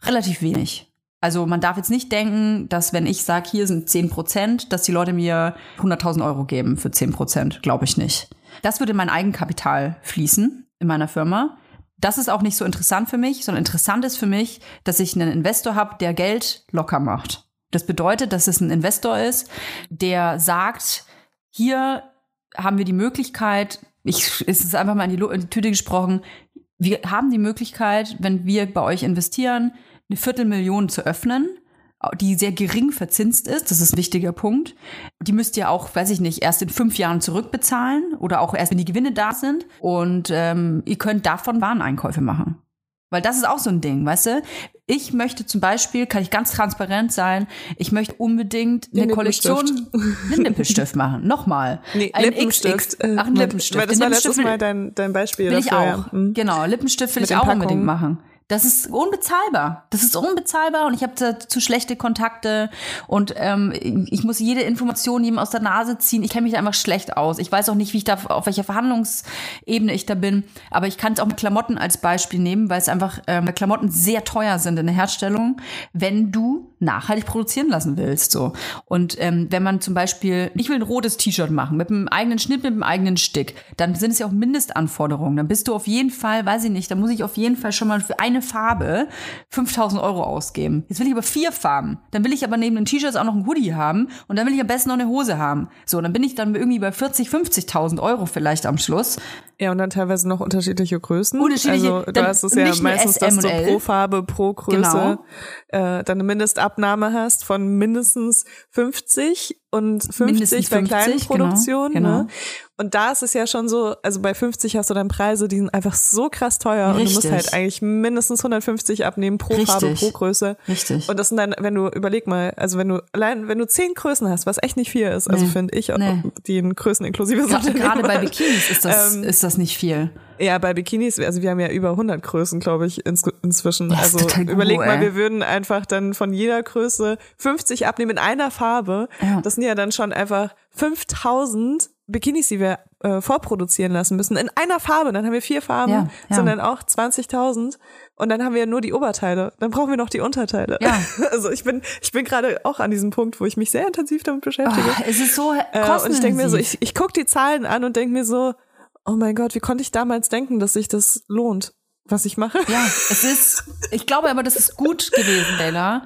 relativ wenig. Also man darf jetzt nicht denken, dass wenn ich sage, hier sind 10 Prozent, dass die Leute mir 100.000 Euro geben für 10 Prozent. Glaube ich nicht. Das würde in mein Eigenkapital fließen in meiner Firma. Das ist auch nicht so interessant für mich, sondern interessant ist für mich, dass ich einen Investor habe, der Geld locker macht. Das bedeutet, dass es ein Investor ist, der sagt, hier haben wir die Möglichkeit, ich, es ist einfach mal in die, in die Tüte gesprochen, wir haben die Möglichkeit, wenn wir bei euch investieren, eine Viertelmillion zu öffnen, die sehr gering verzinst ist. Das ist ein wichtiger Punkt. Die müsst ihr auch, weiß ich nicht, erst in fünf Jahren zurückbezahlen oder auch erst, wenn die Gewinne da sind. Und ähm, ihr könnt davon Wareneinkäufe machen. Weil das ist auch so ein Ding, weißt du? Ich möchte zum Beispiel, kann ich ganz transparent sein, ich möchte unbedingt eine Kollektion, einen Lippenstift machen. Nochmal. Nee, ein Lippenstift. XX, ach, ein Lippenstift. Weil das Den war letztes Mal dein, dein Beispiel will ich dafür. auch. Ja. Mhm. Genau, Lippenstift will Mit ich auch Packungen. unbedingt machen. Das ist unbezahlbar. Das ist unbezahlbar und ich habe zu schlechte Kontakte und ähm, ich muss jede Information jedem aus der Nase ziehen. Ich kenne mich da einfach schlecht aus. Ich weiß auch nicht, wie ich da auf welcher Verhandlungsebene ich da bin. Aber ich kann es auch mit Klamotten als Beispiel nehmen, weil es einfach ähm, Klamotten sehr teuer sind in der Herstellung, wenn du nachhaltig produzieren lassen willst. So und ähm, wenn man zum Beispiel, ich will ein rotes T-Shirt machen mit einem eigenen Schnitt, mit einem eigenen Stick, dann sind es ja auch Mindestanforderungen. Dann bist du auf jeden Fall, weiß ich nicht, da muss ich auf jeden Fall schon mal für eine Farbe 5000 Euro ausgeben. Jetzt will ich aber vier Farben. Dann will ich aber neben den T-Shirts auch noch ein Hoodie haben und dann will ich am besten noch eine Hose haben. So, dann bin ich dann irgendwie bei 40, 50.000 Euro vielleicht am Schluss. Ja, und dann teilweise noch unterschiedliche Größen. Unterschiedliche- also du dann hast es ja meistens, dass du pro Farbe, pro Größe Genau. äh, dann eine Mindestabnahme hast von mindestens 50 und 50 Mindestens bei kleinen 50, genau, Produktionen. genau. Ne? Und da ist es ja schon so, also bei 50 hast du dann Preise, die sind einfach so krass teuer und du musst Richtig. halt eigentlich mindestens 150 abnehmen pro Richtig. Farbe, pro Größe. Richtig. Und das sind dann, wenn du, überleg mal, also wenn du, allein, wenn du zehn Größen hast, was echt nicht viel ist, also Nee. finde ich, Nee. die in Größen inklusive Gerade, sind. gerade bei Bikinis ist das, Ähm, ist das nicht viel. Ja, bei Bikinis, also wir haben ja über 100 Größen, glaube ich, ins, inzwischen. Also überleg mal, ey. wir würden einfach dann von jeder Größe 50 abnehmen in einer Farbe. Ja. Das sind ja dann schon einfach 5000 Bikinis, die wir äh, vorproduzieren lassen müssen. In einer Farbe, dann haben wir vier Farben, Ja, ja. sind dann auch 20.000 und dann haben wir nur die Oberteile. Dann brauchen wir noch die Unterteile. Ja. <laughs> Also ich bin, ich bin gerade auch an diesem Punkt, wo ich mich sehr intensiv damit beschäftige. Ah, es ist so Äh, und ich denke mir so, ich, ich gucke die Zahlen an und denke mir so, oh mein Gott, wie konnte ich damals denken, dass sich das lohnt, was ich mache? Ja, es ist, ich glaube aber, das ist gut gewesen, Leila.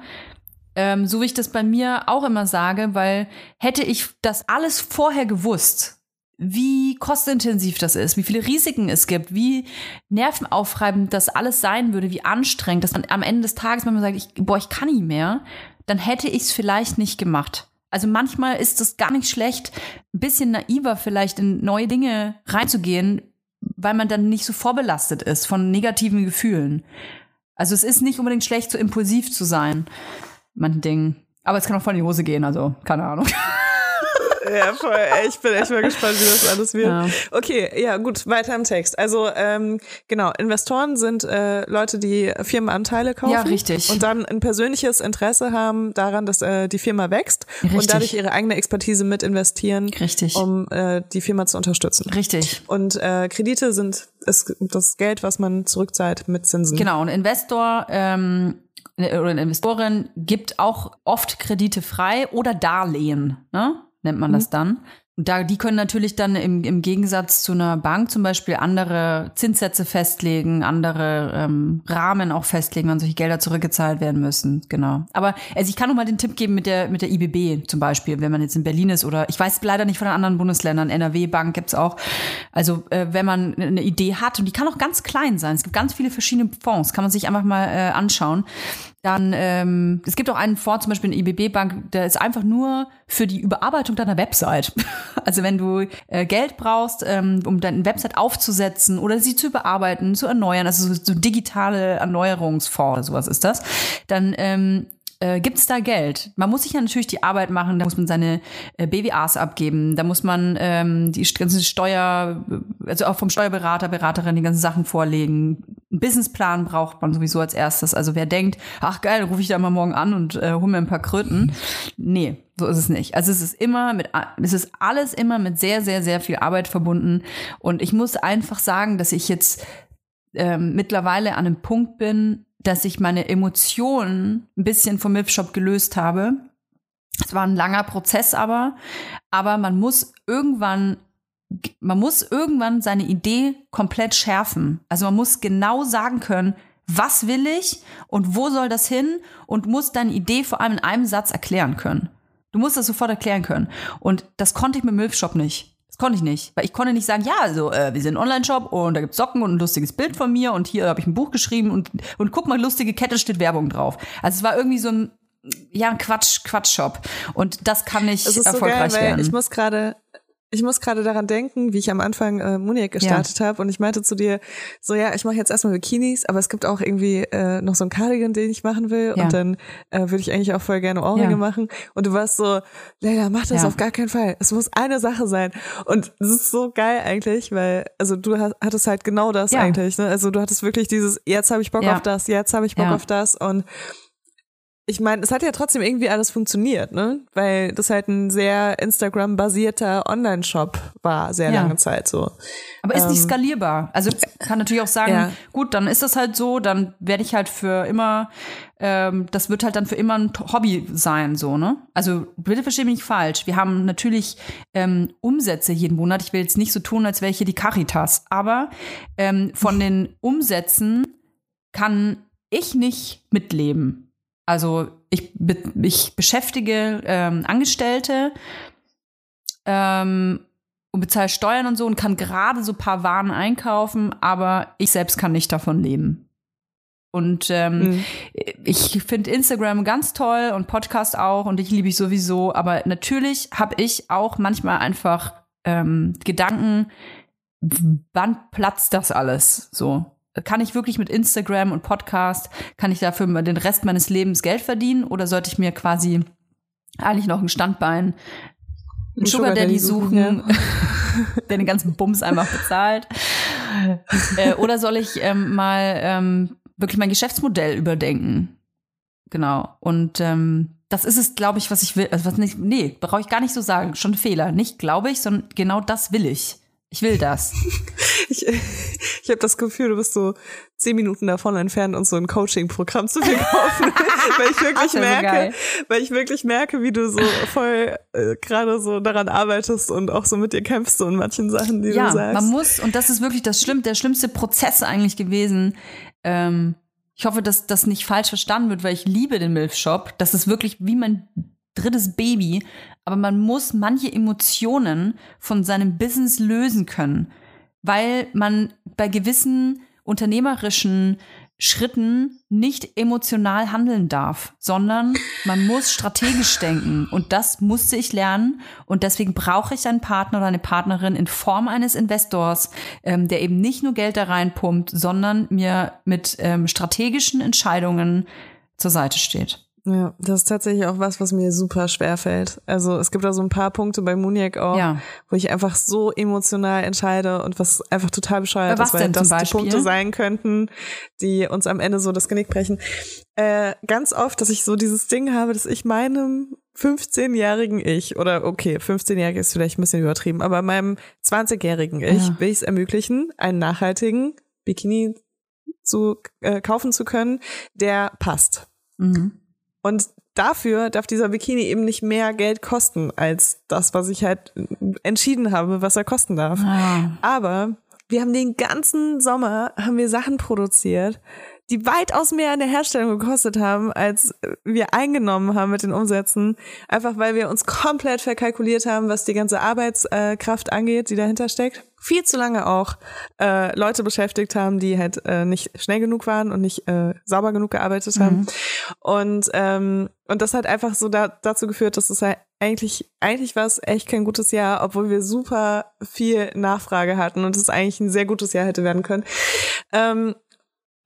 Ähm, so wie ich das bei mir auch immer sage, weil hätte ich das alles vorher gewusst, wie kostenintensiv das ist, wie viele Risiken es gibt, wie nervenaufreibend das alles sein würde, wie anstrengend, dass man am Ende des Tages, wenn man sagt, ich, boah, ich kann nicht mehr, dann hätte ich es vielleicht nicht gemacht. Also manchmal ist es gar nicht schlecht, ein bisschen naiver vielleicht in neue Dinge reinzugehen, weil man dann nicht so vorbelastet ist von negativen Gefühlen. Also es ist nicht unbedingt schlecht, so impulsiv zu sein, manchen Dingen. Aber es kann auch voll in die Hose gehen, also keine Ahnung. <laughs> Ja, voll. Ich bin echt mal gespannt, wie das alles wird. Ja. Okay, ja, gut, weiter im Text. Also, ähm, genau, Investoren sind äh, Leute, die Firmenanteile kaufen. Ja, richtig. Und dann ein persönliches Interesse haben daran, dass äh, die Firma wächst Richtig. und dadurch ihre eigene Expertise mit investieren, Richtig. um äh, die Firma zu unterstützen. Richtig. Und äh, Kredite sind ist das Geld, was man zurückzahlt mit Zinsen. Genau, ein Investor ähm, oder eine Investorin gibt auch oft Kredite frei oder Darlehen, ne? nennt man das dann. Da, die können natürlich dann im, im Gegensatz zu einer Bank zum Beispiel andere Zinssätze festlegen, andere ähm, Rahmen auch festlegen, wann solche Gelder zurückgezahlt werden müssen. Genau. Aber also ich kann noch mal den Tipp geben mit der mit der IBB zum Beispiel, wenn man jetzt in Berlin ist oder ich weiß leider nicht von den anderen Bundesländern, NRW Bank gibt's auch. Also äh, wenn man eine Idee hat und die kann auch ganz klein sein. Es gibt ganz viele verschiedene Fonds, kann man sich einfach mal äh, anschauen. Dann, ähm, es gibt auch einen Fonds, zum Beispiel eine IBB-Bank, der ist einfach nur für die Überarbeitung deiner Website. <laughs> Also wenn du äh, Geld brauchst, ähm, um deine Website aufzusetzen oder sie zu überarbeiten, zu erneuern, also so, so digitale Erneuerungsfonds oder sowas ist das, dann ähm, äh, gibt es da Geld. Man muss sich ja natürlich die Arbeit machen, da muss man seine äh, BWAs abgeben, da muss man ähm, die ganze Steuer, also auch vom Steuerberater, Beraterin die ganzen Sachen vorlegen. Einen Businessplan braucht man sowieso als erstes. Also wer denkt, ach geil, rufe ich da mal morgen an und äh, hole mir ein paar Kröten. Nee, so ist es nicht. Also es ist immer mit, es ist alles immer mit sehr, sehr, sehr viel Arbeit verbunden. Und ich muss einfach sagen, dass ich jetzt ähm, mittlerweile an einem Punkt bin, dass ich meine Emotionen ein bisschen vom Milfshop gelöst habe. Es war ein langer Prozess aber, aber man muss irgendwann man muss irgendwann seine Idee komplett schärfen. Also man muss genau sagen können, was will ich und wo soll das hin und muss deine Idee vor allem in einem Satz erklären können. Du musst das sofort erklären können. Und das konnte ich mit Milfshop nicht. Das konnte ich nicht. Weil ich konnte nicht sagen, ja, also äh, wir sind ein Online-Shop und da gibt's Socken und ein lustiges Bild von mir und hier habe ich ein Buch geschrieben und, und guck mal, lustige Kette steht Werbung drauf. Also es war irgendwie so ein, ja, ein Quatsch, Quatsch-Shop. Und das kann nicht ist so erfolgreich geil, werden. ich muss gerade ich muss gerade daran denken, wie ich am Anfang äh, Muniac gestartet habe und ich meinte zu dir, so ja, ich mache jetzt erstmal Bikinis, aber es gibt auch irgendwie äh, noch so einen Cardigan, den ich machen will Ja. und dann äh, würde ich eigentlich auch voll gerne Ohrringe Ja. machen und du warst so, Leila, mach das Ja. auf gar keinen Fall. Es muss eine Sache sein und es ist so geil eigentlich, weil also du hast, hattest halt genau das Ja. eigentlich, ne? Also du hattest wirklich dieses jetzt habe ich Bock Ja. auf das, jetzt habe ich Bock Ja. auf das und ich meine, es hat ja trotzdem irgendwie alles funktioniert, ne? Weil das halt ein sehr Instagram-basierter Online-Shop war, sehr Ja. lange Zeit so. Aber ist nicht Ähm, skalierbar. Also kann natürlich auch sagen, Ja. gut, dann ist das halt so, dann werde ich halt für immer, ähm, das wird halt dann für immer ein Hobby sein, so, ne? Also bitte verstehe mich nicht falsch. Wir haben natürlich ähm, Umsätze jeden Monat. Ich will jetzt nicht so tun, als wäre ich hier die Caritas. Aber ähm, von <laughs> den Umsätzen kann ich nicht mitleben. Also ich, be ich beschäftige ähm, Angestellte ähm, und bezahle Steuern und so und kann gerade so ein paar Waren einkaufen, aber ich selbst kann nicht davon leben. Und ähm, Mhm. ich finde Instagram ganz toll und Podcast auch und ich liebe ich sowieso, aber natürlich habe ich auch manchmal einfach ähm, Gedanken, wann platzt das alles so? Kann ich wirklich mit Instagram und Podcast, kann ich dafür den Rest meines Lebens Geld verdienen oder sollte ich mir quasi eigentlich noch ein Standbein, einen Sugar Daddy suchen, <laughs> der den ganzen Bums einfach bezahlt? <laughs> äh, oder soll ich ähm, mal ähm, wirklich mein Geschäftsmodell überdenken? Genau. Und ähm, das ist es, glaube ich, was ich will. Also was nicht, nee, brauche ich gar nicht so sagen. Schon ein Fehler. Nicht glaube ich, sondern genau das will ich. Ich will das. <laughs> Ich, ich habe das Gefühl, du bist so zehn Minuten davon entfernt, uns so ein Coaching-Programm zu verkaufen, <laughs> weil ich wirklich so merke, geil. weil ich wirklich merke, wie du so voll äh, gerade so daran arbeitest und auch so mit dir kämpfst so in manchen Sachen, die ja, du sagst. man muss, und das ist wirklich das Schlimm, der schlimmste Prozess eigentlich gewesen. Ähm, ich hoffe, dass das nicht falsch verstanden wird, weil ich liebe den Milf Shop. Das ist wirklich wie mein drittes Baby. Aber man muss manche Emotionen von seinem Business lösen können, weil man bei gewissen unternehmerischen Schritten nicht emotional handeln darf, sondern man muss strategisch denken. Und das musste ich lernen. Und deswegen brauche ich einen Partner oder eine Partnerin in Form eines Investors, ähm, der eben nicht nur Geld da reinpumpt, sondern mir mit ähm, strategischen Entscheidungen zur Seite steht. Ja, das ist tatsächlich auch was, was mir super schwer fällt. Also es gibt da so ein paar Punkte bei Muniac auch, Ja. wo ich einfach so emotional entscheide und was einfach total bescheuert was ist, weil das die? Punkte sein könnten, die uns am Ende so das Genick brechen. Äh, ganz oft, dass ich so dieses Ding habe, dass ich meinem 15-jährigen Ich, oder okay, 15-jährig ist vielleicht ein bisschen übertrieben, aber meinem 20-jährigen Ich Ja. will ich es ermöglichen, einen nachhaltigen Bikini zu äh, kaufen zu können, der passt. Mhm. Und dafür darf dieser Bikini eben nicht mehr Geld kosten als das, was ich halt entschieden habe, was er kosten darf. Ah. Aber wir haben den ganzen Sommer haben wir Sachen produziert, die weitaus mehr in der Herstellung gekostet haben, als wir eingenommen haben mit den Umsätzen. Einfach weil wir uns komplett verkalkuliert haben, was die ganze Arbeitskraft angeht, die dahinter steckt. Viel zu lange auch äh, Leute beschäftigt haben, die halt äh, nicht schnell genug waren und nicht äh, sauber genug gearbeitet haben. Und, ähm, und das hat einfach so da, dazu geführt, dass es halt eigentlich, eigentlich war es echt kein gutes Jahr, obwohl wir super viel Nachfrage hatten und es eigentlich ein sehr gutes Jahr hätte werden können. Ähm,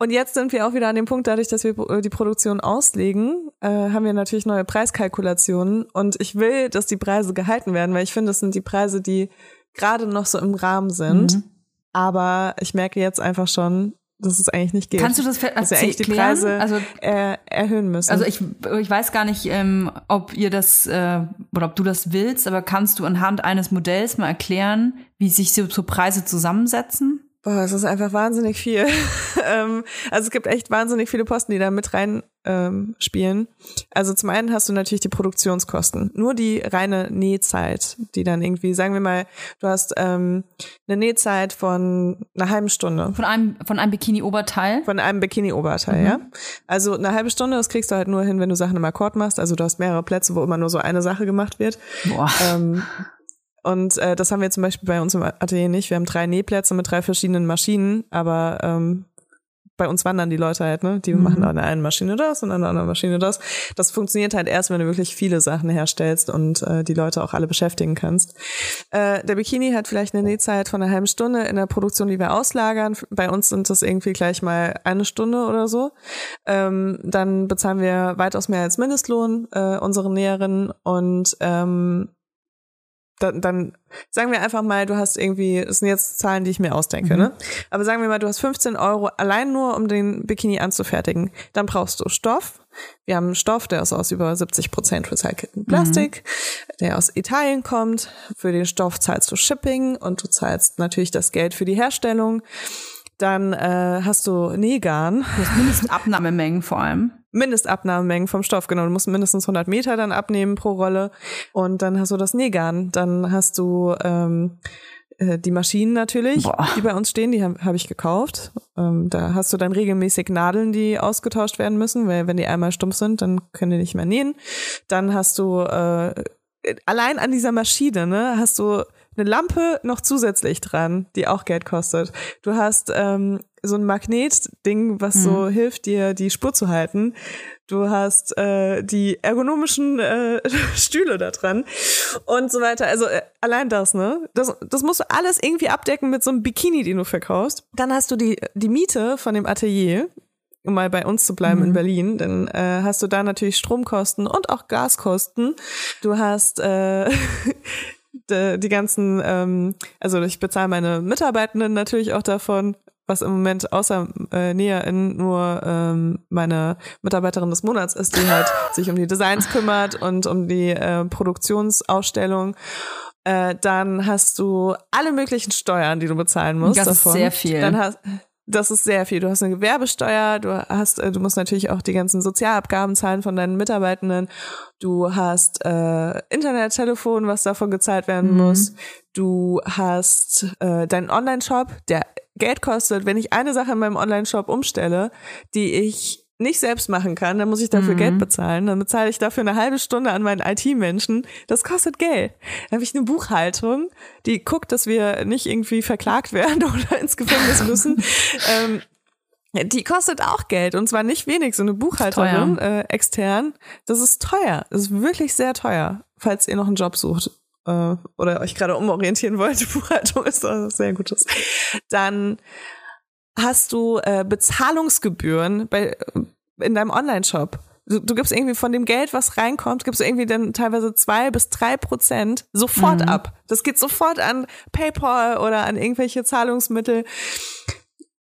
und jetzt sind wir auch wieder an dem Punkt, dadurch, dass wir äh, die Produktion auslegen, äh, haben wir natürlich neue Preiskalkulationen und ich will, dass die Preise gehalten werden, weil ich finde, das sind die Preise, die gerade noch so im Rahmen sind. Mhm. Aber ich merke jetzt einfach schon, dass es eigentlich nicht geht. Kannst du das wir eigentlich die? Preise Also- äh, erhöhen müssen. Also ich, ich weiß gar nicht, ähm, ob ihr das äh, oder ob du das willst, aber kannst du anhand eines Modells mal erklären, wie sich so, so Preise zusammensetzen? Boah, es ist einfach wahnsinnig viel. <laughs> ähm, also es gibt echt wahnsinnig viele Posten, die da mit rein ähm, spielen. Also zum einen hast du natürlich die Produktionskosten. Nur die reine Nähzeit, die dann irgendwie, sagen wir mal, du hast ähm, eine Nähzeit von einer halben Stunde. Von einem, von einem Bikini-Oberteil? Von einem Bikini-Oberteil, ja. Also eine halbe Stunde, das kriegst du halt nur hin, wenn du Sachen im Akkord machst. Also du hast mehrere Plätze, wo immer nur so eine Sache gemacht wird. Boah. Ähm, und äh, das haben wir zum Beispiel bei uns im Atelier nicht. Wir haben drei Nähplätze mit drei verschiedenen Maschinen, aber ähm, bei uns wandern die Leute halt, ne? Die machen an der einen Maschine das und an der anderen Maschine das. Das funktioniert halt erst, wenn du wirklich viele Sachen herstellst und äh, die Leute auch alle beschäftigen kannst. Äh, der Bikini hat vielleicht eine Nähzeit von einer halben Stunde in der Produktion, die wir auslagern. Bei uns sind das irgendwie gleich mal eine Stunde oder so. Ähm, dann bezahlen wir weitaus mehr als Mindestlohn äh, unseren Näherinnen und ähm, dann, dann sagen wir einfach mal, du hast irgendwie, das sind jetzt Zahlen, die ich mir ausdenke, ne? Aber sagen wir mal, du hast 15 Euro allein nur, um den Bikini anzufertigen. Dann brauchst du Stoff. Wir haben einen Stoff, der ist aus über 70 Prozent recyceltem Plastik, der aus Italien kommt. Für den Stoff zahlst du Shipping und du zahlst natürlich das Geld für die Herstellung. Dann äh, hast du Nähgarn. Du hast Mindestabnahmemengen vor allem. Mindestabnahmemengen vom Stoff, genau. Du musst mindestens 100 Meter dann abnehmen pro Rolle. Und dann hast du das Nähgarn. Dann hast du ähm, äh, die Maschinen natürlich, Boah. die bei uns stehen, die habe hab ich gekauft. Ähm, da hast du dann regelmäßig Nadeln, die ausgetauscht werden müssen, weil wenn die einmal stumpf sind, dann können die nicht mehr nähen. Dann hast du äh, allein an dieser Maschine, ne, hast du eine Lampe noch zusätzlich dran, die auch Geld kostet. Du hast ähm, so ein Magnetding, was so hilft dir, die Spur zu halten. Du hast äh, die ergonomischen äh, <laughs> Stühle da dran und so weiter. Also äh, allein das, ne? Das, das musst du alles irgendwie abdecken mit so einem Bikini, den du verkaufst. Dann hast du die, die Miete von dem Atelier, um mal bei uns zu bleiben in Berlin, dann äh, hast du da natürlich Stromkosten und auch Gaskosten. Du hast äh, <laughs> die, die ganzen, ähm, also ich bezahle meine Mitarbeitenden natürlich auch davon, was im Moment außer äh, NäherInnen nur ähm, meine Mitarbeiterin des Monats ist, die halt <laughs> sich um die Designs kümmert und um die äh, Produktionsausstellung. Äh, dann hast du alle möglichen Steuern, die du bezahlen musst. Das ist davon. sehr viel. Dann hast, das ist sehr viel. Du hast eine Gewerbesteuer, du hast, äh, du musst natürlich auch die ganzen Sozialabgaben zahlen von deinen Mitarbeitenden. Du hast äh, Internet, Telefon, was davon gezahlt werden muss. Du hast äh, deinen Online-Shop, der Geld kostet. Wenn ich eine Sache in meinem Online-Shop umstelle, die ich nicht selbst machen kann, dann muss ich dafür Geld bezahlen. Dann bezahle ich dafür eine halbe Stunde an meinen IT-Menschen. Das kostet Geld. Dann habe ich eine Buchhaltung, die guckt, dass wir nicht irgendwie verklagt werden <laughs> oder ins Gefängnis müssen. <laughs> ähm, die kostet auch Geld und zwar nicht wenig. So eine Buchhalterin äh, extern, das ist teuer. Das ist wirklich sehr teuer, falls ihr noch einen Job sucht äh, oder euch gerade umorientieren wollt. <laughs> Buchhaltung ist was sehr Gutes. Dann hast du äh, Bezahlungsgebühren bei in deinem Online-Shop. du, du gibst irgendwie von dem Geld, was reinkommt, gibst du irgendwie dann teilweise zwei bis drei Prozent sofort Mhm. ab. Das geht sofort an PayPal oder an irgendwelche Zahlungsmittel.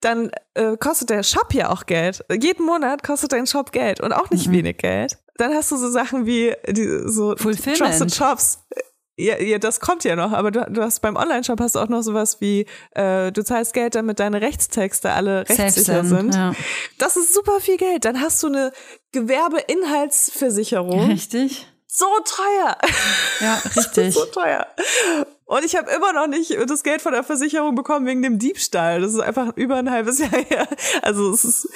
Dann äh, kostet der Shop ja auch Geld. Jeden Monat kostet dein Shop Geld und auch nicht Mhm. wenig Geld. Dann hast du so Sachen wie die, so Fulfillment. Trusted Shops. Ja, ja, das kommt ja noch, aber du, du hast beim Online-Shop hast du auch noch sowas wie, äh, du zahlst Geld, damit deine Rechtstexte alle rechtssicher sind. Ja. Das ist super viel Geld. Dann hast du eine Gewerbeinhaltsversicherung. Richtig? So teuer. Ja, <laughs> richtig. so teuer. Und ich habe immer noch nicht das Geld von der Versicherung bekommen wegen dem Diebstahl. Das ist einfach über ein halbes <laughs> Jahr her. Also es ist,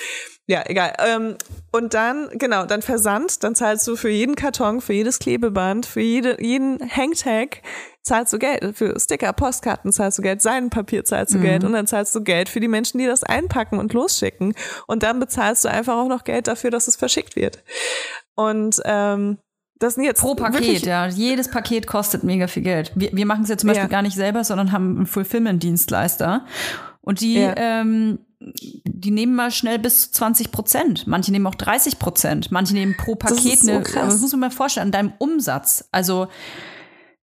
ja, egal. Ähm, Und dann, genau, dann Versand, dann zahlst du für jeden Karton, für jedes Klebeband, für jede, jeden Hangtag zahlst du Geld. Für Sticker, Postkarten zahlst du Geld, Seidenpapier zahlst du Geld und dann zahlst du Geld für die Menschen, die das einpacken und losschicken. Und dann bezahlst du einfach auch noch Geld dafür, dass es verschickt wird. Und ähm, das sind jetzt Pro Paket, ja. Jedes Paket kostet mega viel Geld. Wir, wir machen es ja zum Beispiel Ja. gar nicht selber, sondern haben einen Fulfillment-Dienstleister. Und die, Ja. ähm, die nehmen mal schnell bis zu 20 Prozent. Manche nehmen auch 30 Prozent. Manche nehmen pro Das Paket so eine, aber das muss man mal vorstellen, an deinem Umsatz. Also,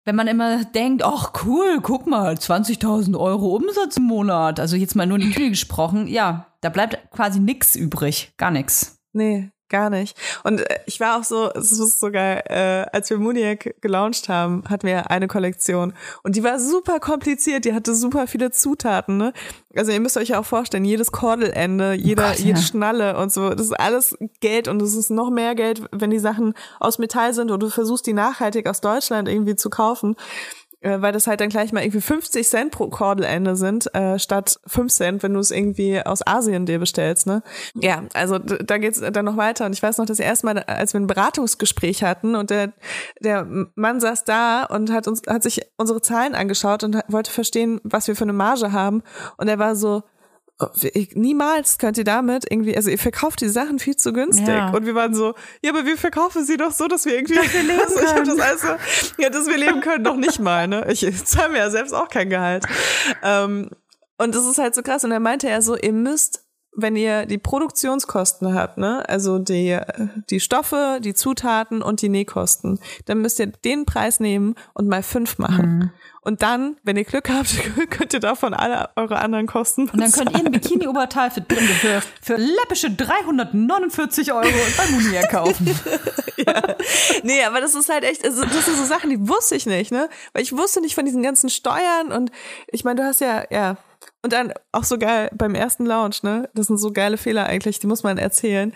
wenn man immer denkt, ach cool, guck mal, 20.000 Euro Umsatz im Monat. Also jetzt mal nur in die Tüte gesprochen. Ja, da bleibt quasi nix übrig. Gar nix. Nee, gar nicht. Und äh, ich war auch so, es ist so geil, äh, als wir Muniac gelauncht haben, hatten wir eine Kollektion und die war super kompliziert, die hatte super viele Zutaten, ne? Also ihr müsst euch ja auch vorstellen, jedes Kordelende, jeder, Gott, jede ja. Schnalle und so, das ist alles Geld und es ist noch mehr Geld, wenn die Sachen aus Metall sind und du versuchst die nachhaltig aus Deutschland irgendwie zu kaufen. Äh, weil das halt dann gleich mal irgendwie 50 Cent pro Kordelende sind, äh, statt 5 Cent, wenn du es irgendwie aus Asien dir bestellst, ne? Ja, also da geht's dann noch weiter. Und ich weiß noch, das erste Mal, als wir ein Beratungsgespräch hatten und der, der Mann saß da und hat uns, hat sich unsere Zahlen angeschaut und wollte verstehen, was wir für eine Marge haben. Und er war so, niemals könnt ihr damit irgendwie, also ihr verkauft die Sachen viel zu günstig. Ja. Und wir waren so, ja, aber wir verkaufen sie doch so, dass wir irgendwie, dass wir leben <laughs> also, ich hab das alles so, ja, dass wir leben können, noch nicht mal, ne? Ich zahle mir ja selbst auch kein Gehalt. Ähm, und das ist halt so krass. Und er meinte er so, ihr müsst wenn ihr die Produktionskosten habt, ne, also die, äh, die Stoffe, die Zutaten und die Nähkosten, dann müsst ihr den Preis nehmen und mal fünf machen. Mhm. Und dann, wenn ihr Glück habt, <laughs> könnt ihr davon alle eure anderen Kosten Und dann könnt ihr ein Bikini-Oberteil für, für, für läppische 349 Euro bei Munier kaufen. <laughs> Nee, aber das ist halt echt, also das sind so Sachen, die wusste ich nicht, ne? Weil ich wusste nicht von diesen ganzen Steuern und ich meine, du hast ja, ja. Und dann auch so geil beim ersten Launch, ne? Das sind so geile Fehler eigentlich, die muss man erzählen.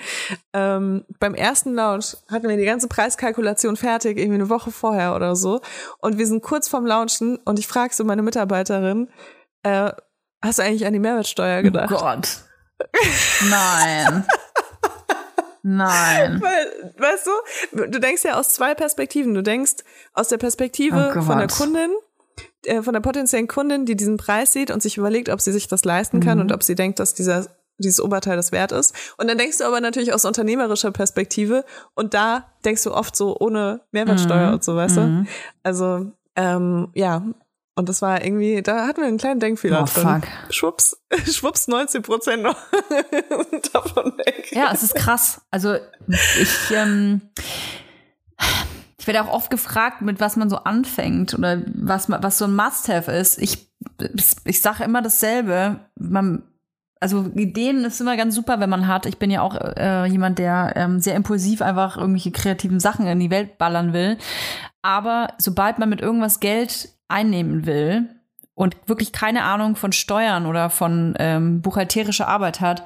Ähm, beim ersten Launch hatten wir die ganze Preiskalkulation fertig, irgendwie eine Woche vorher oder so. Und wir sind kurz vorm Launchen und ich frage so meine Mitarbeiterin, äh, hast du eigentlich an die Mehrwertsteuer gedacht? Oh Gott. Nein. Nein. <laughs> Weil, weißt du, du denkst ja aus zwei Perspektiven. Du denkst aus der Perspektive Oh von der. Kundin, äh, von der potenziellen Kundin, die diesen Preis sieht und sich überlegt, ob sie sich das leisten kann Mhm. und ob sie denkt, dass dieser dieses Oberteil das wert ist. Und dann denkst du aber natürlich aus unternehmerischer Perspektive und da denkst du oft so ohne Mehrwertsteuer Mhm. und so, weißt du? Mhm. Also, ähm, ja. Und das war irgendwie, da hatten wir einen kleinen Denkfehler Oh, drin. fuck. Schwupps, <laughs> schwupps 90 Prozent noch <laughs> davon weg. Ja, es ist krass. Also ich, ähm, ich werde auch oft gefragt, mit was man so anfängt oder was, was so ein Must-Have ist. Ich, ich sage immer dasselbe. Man, also Ideen ist immer ganz super, wenn man hat. Ich bin ja auch äh, jemand, der ähm, sehr impulsiv einfach irgendwelche kreativen Sachen in die Welt ballern will. Aber sobald man mit irgendwas Geld einnehmen will und wirklich keine Ahnung von Steuern oder von ähm, buchhalterischer Arbeit hat,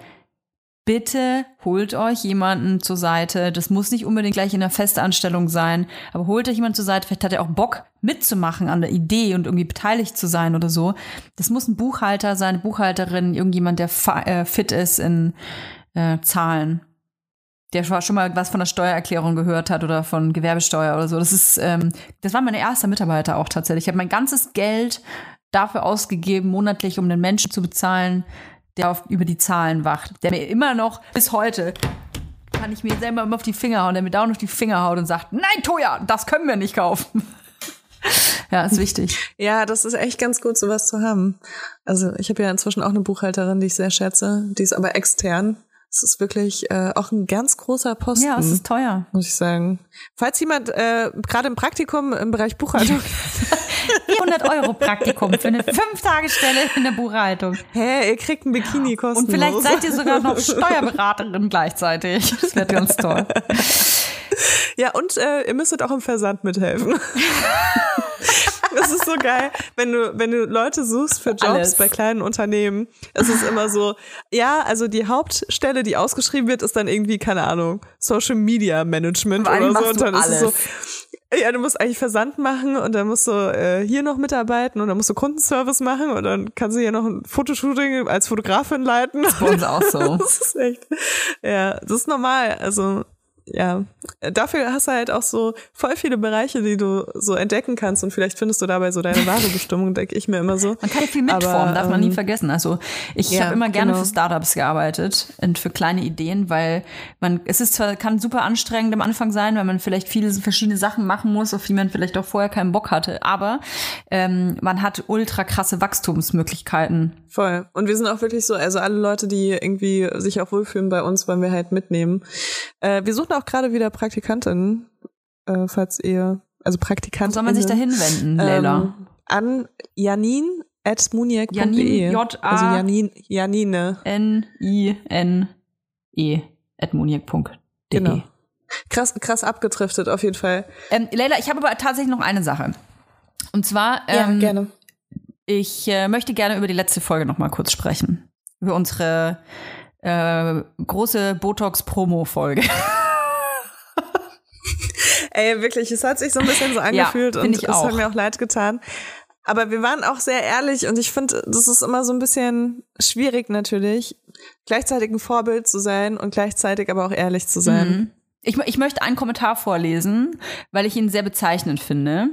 bitte holt euch jemanden zur Seite. Das muss nicht unbedingt gleich in einer Festanstellung sein, aber holt euch jemanden zur Seite. Vielleicht hat er auch Bock mitzumachen an der Idee und irgendwie beteiligt zu sein oder so. Das muss ein Buchhalter sein, Buchhalterin, irgendjemand, der äh, fit ist in äh, Zahlen. Der schon schon mal was von der Steuererklärung gehört hat oder von Gewerbesteuer oder so. Das ist, ähm, das war mein erster Mitarbeiter auch tatsächlich. Ich habe mein ganzes Geld dafür ausgegeben, monatlich, um den Menschen zu bezahlen, der auf, über die Zahlen wacht, der mir immer noch bis heute kann ich mir selber immer auf die Finger hauen, der mir dauernd auf die Finger haut und sagt, nein, Toja, das können wir nicht kaufen. <laughs> ja, ist wichtig. Ja, das ist echt ganz gut, sowas zu haben. Also ich habe ja inzwischen auch eine Buchhalterin, die ich sehr schätze. Die ist aber extern. Es ist wirklich äh, auch ein ganz großer Posten. Ja, es ist teuer. muss ich sagen. Falls jemand äh, gerade im Praktikum im Bereich Buchhaltung, <laughs> 400 Euro Praktikum für eine Fünf-Tage-Stelle in der Buchhaltung. hä, ihr kriegt ein Bikini kostenlos. Und vielleicht seid ihr sogar noch <laughs> Steuerberaterin gleichzeitig. Das wird ganz toll. Ja, und äh, ihr müsstet auch im Versand mithelfen. <laughs> Das ist so geil, wenn du, wenn du Leute suchst für Jobs Alles. bei kleinen Unternehmen. Es ist immer so, ja, also die Hauptstelle, die ausgeschrieben wird, ist dann irgendwie, keine Ahnung, Social Media Management oder so. Und dann ist es so, ja, du musst eigentlich Versand machen und dann musst du äh, hier noch mitarbeiten und dann musst du Kundenservice machen und dann kannst du hier noch ein Fotoshooting als Fotografin leiten. Bei uns auch so. <laughs> Das ist echt, ja, das ist normal. Also, ja, dafür hast du halt auch so voll viele Bereiche, die du so entdecken kannst und vielleicht findest du dabei so deine <laughs> wahre Bestimmung, denke ich mir immer so. Man kann ja viel mitformen, Aber, darf man nie ähm, vergessen. Also ich ja, habe immer gerne genau. für Startups gearbeitet und für kleine Ideen, weil man, es ist zwar, kann super anstrengend am Anfang sein, weil man vielleicht viele verschiedene Sachen machen muss, auf die man vielleicht auch vorher keinen Bock hatte, aber ähm, man hat ultra krasse Wachstumsmöglichkeiten. Voll. Und wir sind auch wirklich so, also alle Leute, die irgendwie sich auch wohlfühlen bei uns, wollen wir halt mitnehmen. Äh, wir suchen auch gerade wieder Praktikantinnen, äh, falls ihr, also Wo Praktikantinnen. soll man sich da hinwenden, Leila? Ähm, an Janin at muniac.de. Janin, J-A- Also Janin, Janine. N-I-N-E at moniak.de. Genau. Krass, krass abgetriftet, auf jeden Fall. Ähm, Leila, ich habe aber tatsächlich noch eine Sache. Und zwar, ähm, gerne. Ich äh, möchte gerne über die letzte Folge noch mal kurz sprechen. Über unsere äh, große Botox-Promo-Folge. <laughs> Ey, wirklich, es hat sich so ein bisschen so <laughs> angefühlt find und es hat mir auch leid getan. Aber wir waren auch sehr ehrlich und ich finde, das ist immer so ein bisschen schwierig natürlich, gleichzeitig ein Vorbild zu sein und gleichzeitig aber auch ehrlich zu sein. Mhm. Ich, ich möchte einen Kommentar vorlesen, weil ich ihn sehr bezeichnend finde.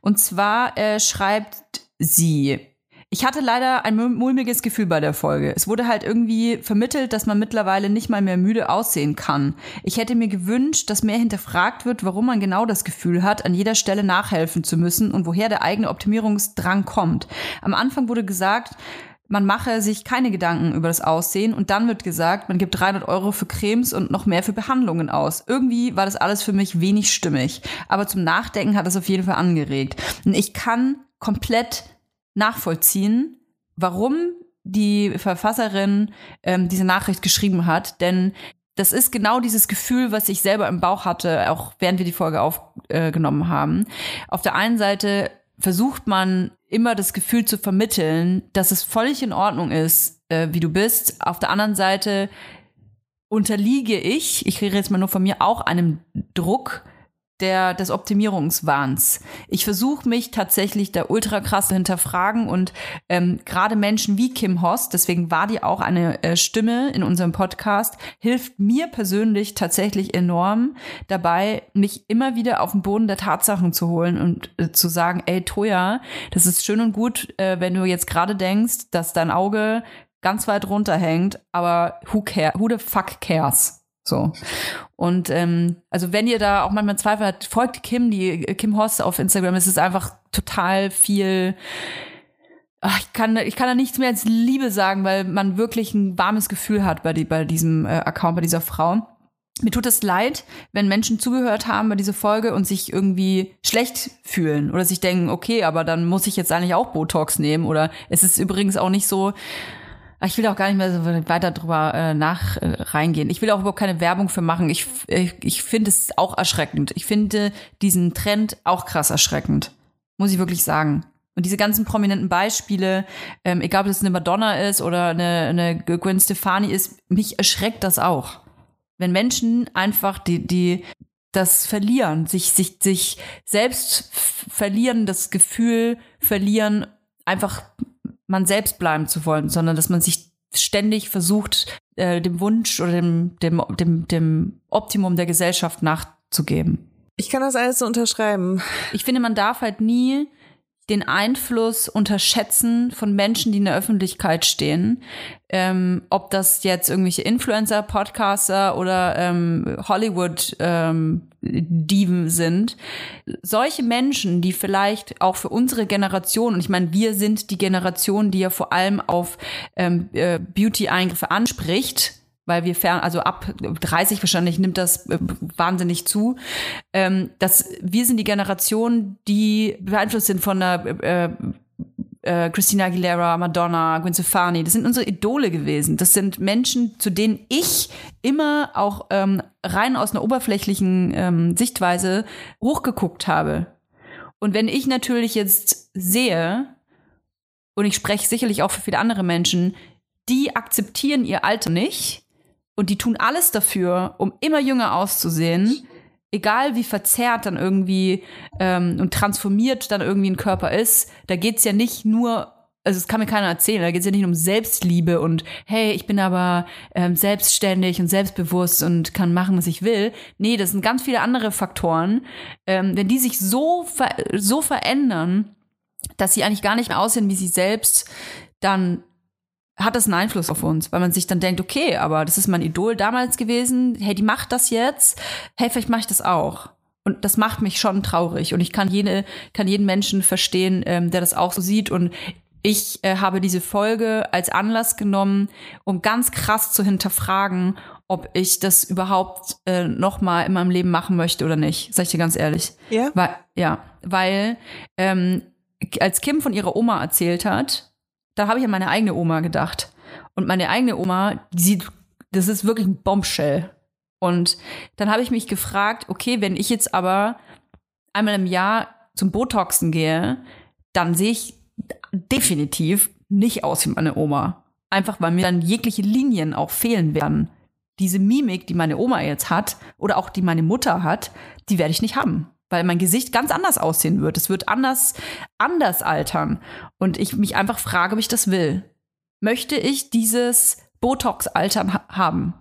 Und zwar äh, schreibt sie. Ich hatte leider ein mul- mulmiges Gefühl bei der Folge. Es wurde halt irgendwie vermittelt, dass man mittlerweile nicht mal mehr müde aussehen kann. Ich hätte mir gewünscht, dass mehr hinterfragt wird, warum man genau das Gefühl hat, an jeder Stelle nachhelfen zu müssen und woher der eigene Optimierungsdrang kommt. Am Anfang wurde gesagt, man mache sich keine Gedanken über das Aussehen und dann wird gesagt, man gibt 300 Euro für Cremes und noch mehr für Behandlungen aus. Irgendwie war das alles für mich wenig stimmig, aber zum Nachdenken hat es auf jeden Fall angeregt. Und ich kann komplett nachvollziehen, warum die Verfasserin ähm, diese Nachricht geschrieben hat, denn das ist genau dieses Gefühl, was ich selber im Bauch hatte, auch während wir die Folge aufgenommen haben. Auf der einen Seite versucht man immer das Gefühl zu vermitteln, dass es völlig in Ordnung ist, äh, wie du bist. Auf der anderen Seite unterliege ich, ich rede jetzt mal nur von mir, auch einem Druck der, des Optimierungswahns. Ich versuche mich tatsächlich da ultra krass zu hinterfragen und ähm, gerade Menschen wie Kim Host, deswegen war die auch eine äh, Stimme in unserem Podcast, hilft mir persönlich tatsächlich enorm dabei, mich immer wieder auf den Boden der Tatsachen zu holen und äh, zu sagen, ey Toja, das ist schön und gut, äh, wenn du jetzt gerade denkst, dass dein Auge ganz weit runterhängt, aber who care, who the fuck cares? So. Und ähm, also wenn ihr da auch manchmal Zweifel habt, folgt Kim, die äh, Kim Hoss auf Instagram. Es ist einfach total viel. Ach, ich kann, ich kann da nichts mehr als Liebe sagen, weil man wirklich ein warmes Gefühl hat bei, die, bei diesem äh, Account, bei dieser Frau. Mir tut es leid, wenn Menschen zugehört haben bei dieser Folge und sich irgendwie schlecht fühlen oder sich denken, okay, aber dann muss ich jetzt eigentlich auch Botox nehmen oder es ist übrigens auch nicht so, ich will auch gar nicht mehr so weiter drüber äh, nach äh, reingehen. Ich will auch überhaupt keine Werbung für machen. Ich, ich, ich finde es auch erschreckend. Ich finde diesen Trend auch krass erschreckend. Muss ich wirklich sagen. Und diese ganzen prominenten Beispiele, ähm, egal ob das eine Madonna ist oder eine, eine Gwen Stefani ist, mich erschreckt das auch. Wenn Menschen einfach die, die das verlieren, sich, sich, sich selbst verlieren, das Gefühl verlieren, einfach man selbst bleiben zu wollen, sondern dass man sich ständig versucht, äh, dem Wunsch oder dem, dem, dem, dem Optimum der Gesellschaft nachzugeben. Ich kann das alles so unterschreiben. Ich finde, man darf halt nie den Einfluss unterschätzen von Menschen, die in der Öffentlichkeit stehen. Ähm, ob das jetzt irgendwelche Influencer, Podcaster oder ähm, Hollywood-Diven sind. Solche Menschen, die vielleicht auch für unsere Generation, und ich meine, wir sind die Generation, die ja vor allem auf ähm, äh, Beauty-Eingriffe anspricht, weil wir fern, also ab 30 wahrscheinlich nimmt das äh, wahnsinnig zu, ähm, dass wir sind die Generation, die beeinflusst sind von der äh, äh, Christina Aguilera, Madonna, Gwen Stefani. Das sind unsere Idole gewesen. Das sind Menschen, zu denen ich immer auch ähm, rein aus einer oberflächlichen ähm, Sichtweise hochgeguckt habe. Und wenn ich natürlich jetzt sehe, und ich spreche sicherlich auch für viele andere Menschen, die akzeptieren ihr Alter nicht und die tun alles dafür, um immer jünger auszusehen, egal wie verzerrt dann irgendwie ähm, und transformiert dann irgendwie ein Körper ist, da geht's ja nicht nur also es kann mir keiner erzählen, da geht's ja nicht um Selbstliebe und hey, ich bin aber ähm, selbstständig und selbstbewusst und kann machen, was ich will. Nee, das sind ganz viele andere Faktoren. Ähm, wenn die sich so, ver so verändern, dass sie eigentlich gar nicht mehr aussehen wie sie selbst, dann hat das einen Einfluss auf uns, weil man sich dann denkt, okay, aber das ist mein Idol damals gewesen, hey, die macht das jetzt, hey, vielleicht mache ich das auch. Und das macht mich schon traurig. Und ich kann, jede, kann jeden Menschen verstehen, ähm, der das auch so sieht. Und ich äh, habe diese Folge als Anlass genommen, um ganz krass zu hinterfragen, ob ich das überhaupt äh, noch mal in meinem Leben machen möchte oder nicht. Sag ich dir ganz ehrlich. Ja? Weil, ja, weil ähm, als Kim von ihrer Oma erzählt hat, da habe ich an meine eigene Oma gedacht. Und meine eigene Oma, die sieht, das ist wirklich ein Bombshell. Und dann habe ich mich gefragt, okay, wenn ich jetzt aber einmal im Jahr zum Botoxen gehe, dann sehe ich definitiv nicht aus wie meine Oma. Einfach weil mir dann jegliche Linien auch fehlen werden. Diese Mimik, die meine Oma jetzt hat oder auch die meine Mutter hat, die werde ich nicht haben weil mein Gesicht ganz anders aussehen wird. Es wird anders, anders altern. Und ich mich einfach frage, ob ich das will. Möchte ich dieses Botox-Altern ha haben?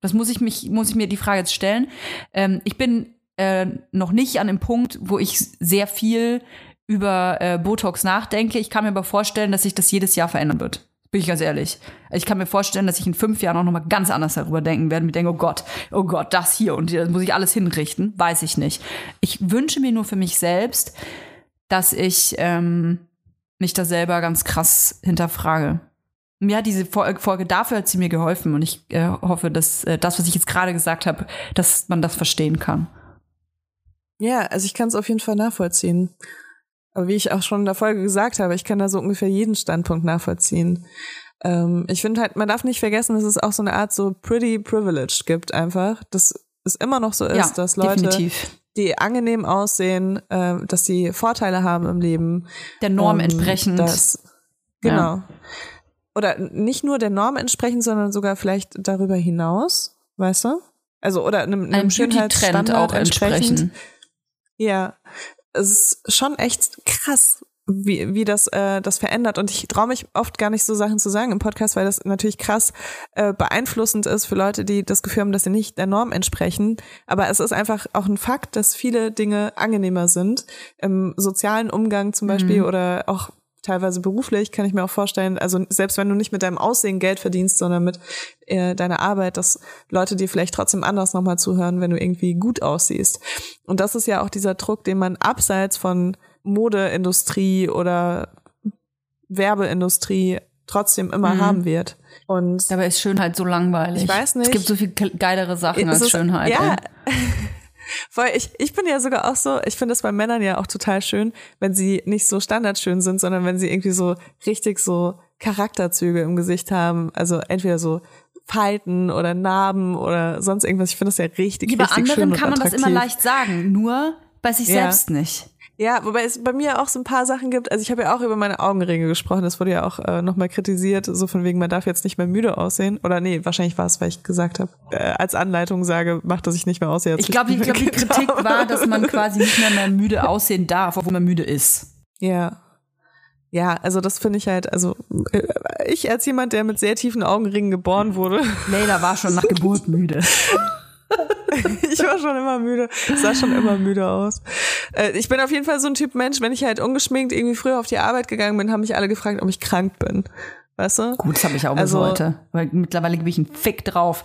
Das muss ich mich, muss ich mir die Frage jetzt stellen. Ähm, ich bin äh, noch nicht an dem Punkt, wo ich sehr viel über äh, Botox nachdenke. Ich kann mir aber vorstellen, dass sich das jedes Jahr verändern wird. Bin ich ganz ehrlich. Ich kann mir vorstellen, dass ich in fünf Jahren auch noch mal ganz anders darüber denken werde. Mir denke, oh Gott, oh Gott, das hier und das muss ich alles hinrichten. Weiß ich nicht. Ich wünsche mir nur für mich selbst, dass ich ähm, mich da selber ganz krass hinterfrage. Mir hat diese Folge dafür hat sie mir geholfen und ich äh, hoffe, dass äh, das, was ich jetzt gerade gesagt habe, dass man das verstehen kann. Ja, also ich kann es auf jeden Fall nachvollziehen. Aber wie ich auch schon in der Folge gesagt habe, ich kann da so ungefähr jeden Standpunkt nachvollziehen. Ähm, ich finde halt, man darf nicht vergessen, dass es auch so eine Art so pretty privileged gibt einfach. Dass es immer noch so ist, ja, dass Leute, definitiv. die angenehm aussehen, äh, dass sie Vorteile haben im Leben. Der Norm ähm, entsprechend. Dass, genau. Ja. Oder nicht nur der Norm entsprechend, sondern sogar vielleicht darüber hinaus, weißt du? Also, oder einem, einem Schönheitsstandard auch entsprechend. entsprechend. Ja, es ist schon echt krass, wie, wie das, äh, das verändert. Und ich traue mich oft gar nicht so Sachen zu sagen im Podcast, weil das natürlich krass äh, beeinflussend ist für Leute, die das Gefühl haben, dass sie nicht der Norm entsprechen. Aber es ist einfach auch ein Fakt, dass viele Dinge angenehmer sind. Im sozialen Umgang zum Beispiel mhm. oder auch teilweise beruflich, kann ich mir auch vorstellen, also selbst wenn du nicht mit deinem Aussehen Geld verdienst, sondern mit äh, deiner Arbeit, dass Leute dir vielleicht trotzdem anders nochmal zuhören, wenn du irgendwie gut aussiehst. Und das ist ja auch dieser Druck, den man abseits von Modeindustrie oder Werbeindustrie trotzdem immer mhm. haben wird. Und Dabei ist Schönheit so langweilig. Ich weiß nicht. Es gibt so viel geilere Sachen als Schönheit. Ja. <laughs> Voll, ich, ich bin ja sogar auch so, ich finde das bei Männern ja auch total schön, wenn sie nicht so standardschön sind, sondern wenn sie irgendwie so richtig so Charakterzüge im Gesicht haben. Also entweder so Falten oder Narben oder sonst irgendwas. Ich finde das ja richtig, ja, richtig schön. Bei anderen kann man das immer leicht sagen, nur bei sich ja. selbst nicht. Ja, wobei es bei mir auch so ein paar Sachen gibt. Also ich habe ja auch über meine Augenringe gesprochen. Das wurde ja auch äh, nochmal kritisiert, so von wegen, man darf jetzt nicht mehr müde aussehen. Oder nee, wahrscheinlich war es, weil ich gesagt habe, äh, als Anleitung sage, macht, dass ich nicht mehr aussehe. Ich glaube, glaub, die Kritik war, dass man <laughs> quasi nicht mehr, mehr müde aussehen darf, obwohl man müde ist. Ja. Ja, also das finde ich halt, also äh, ich als jemand, der mit sehr tiefen Augenringen geboren wurde. Leila war schon nach Geburt <laughs> müde. <laughs> ich war schon immer müde. Sah schon immer müde aus. Äh, ich bin auf jeden Fall so ein Typ Mensch, wenn ich halt ungeschminkt irgendwie früher auf die Arbeit gegangen bin, haben mich alle gefragt, ob ich krank bin. Weißt du? Gut, das habe ich auch bis also, heute. Weil mittlerweile gebe ich einen Fick drauf.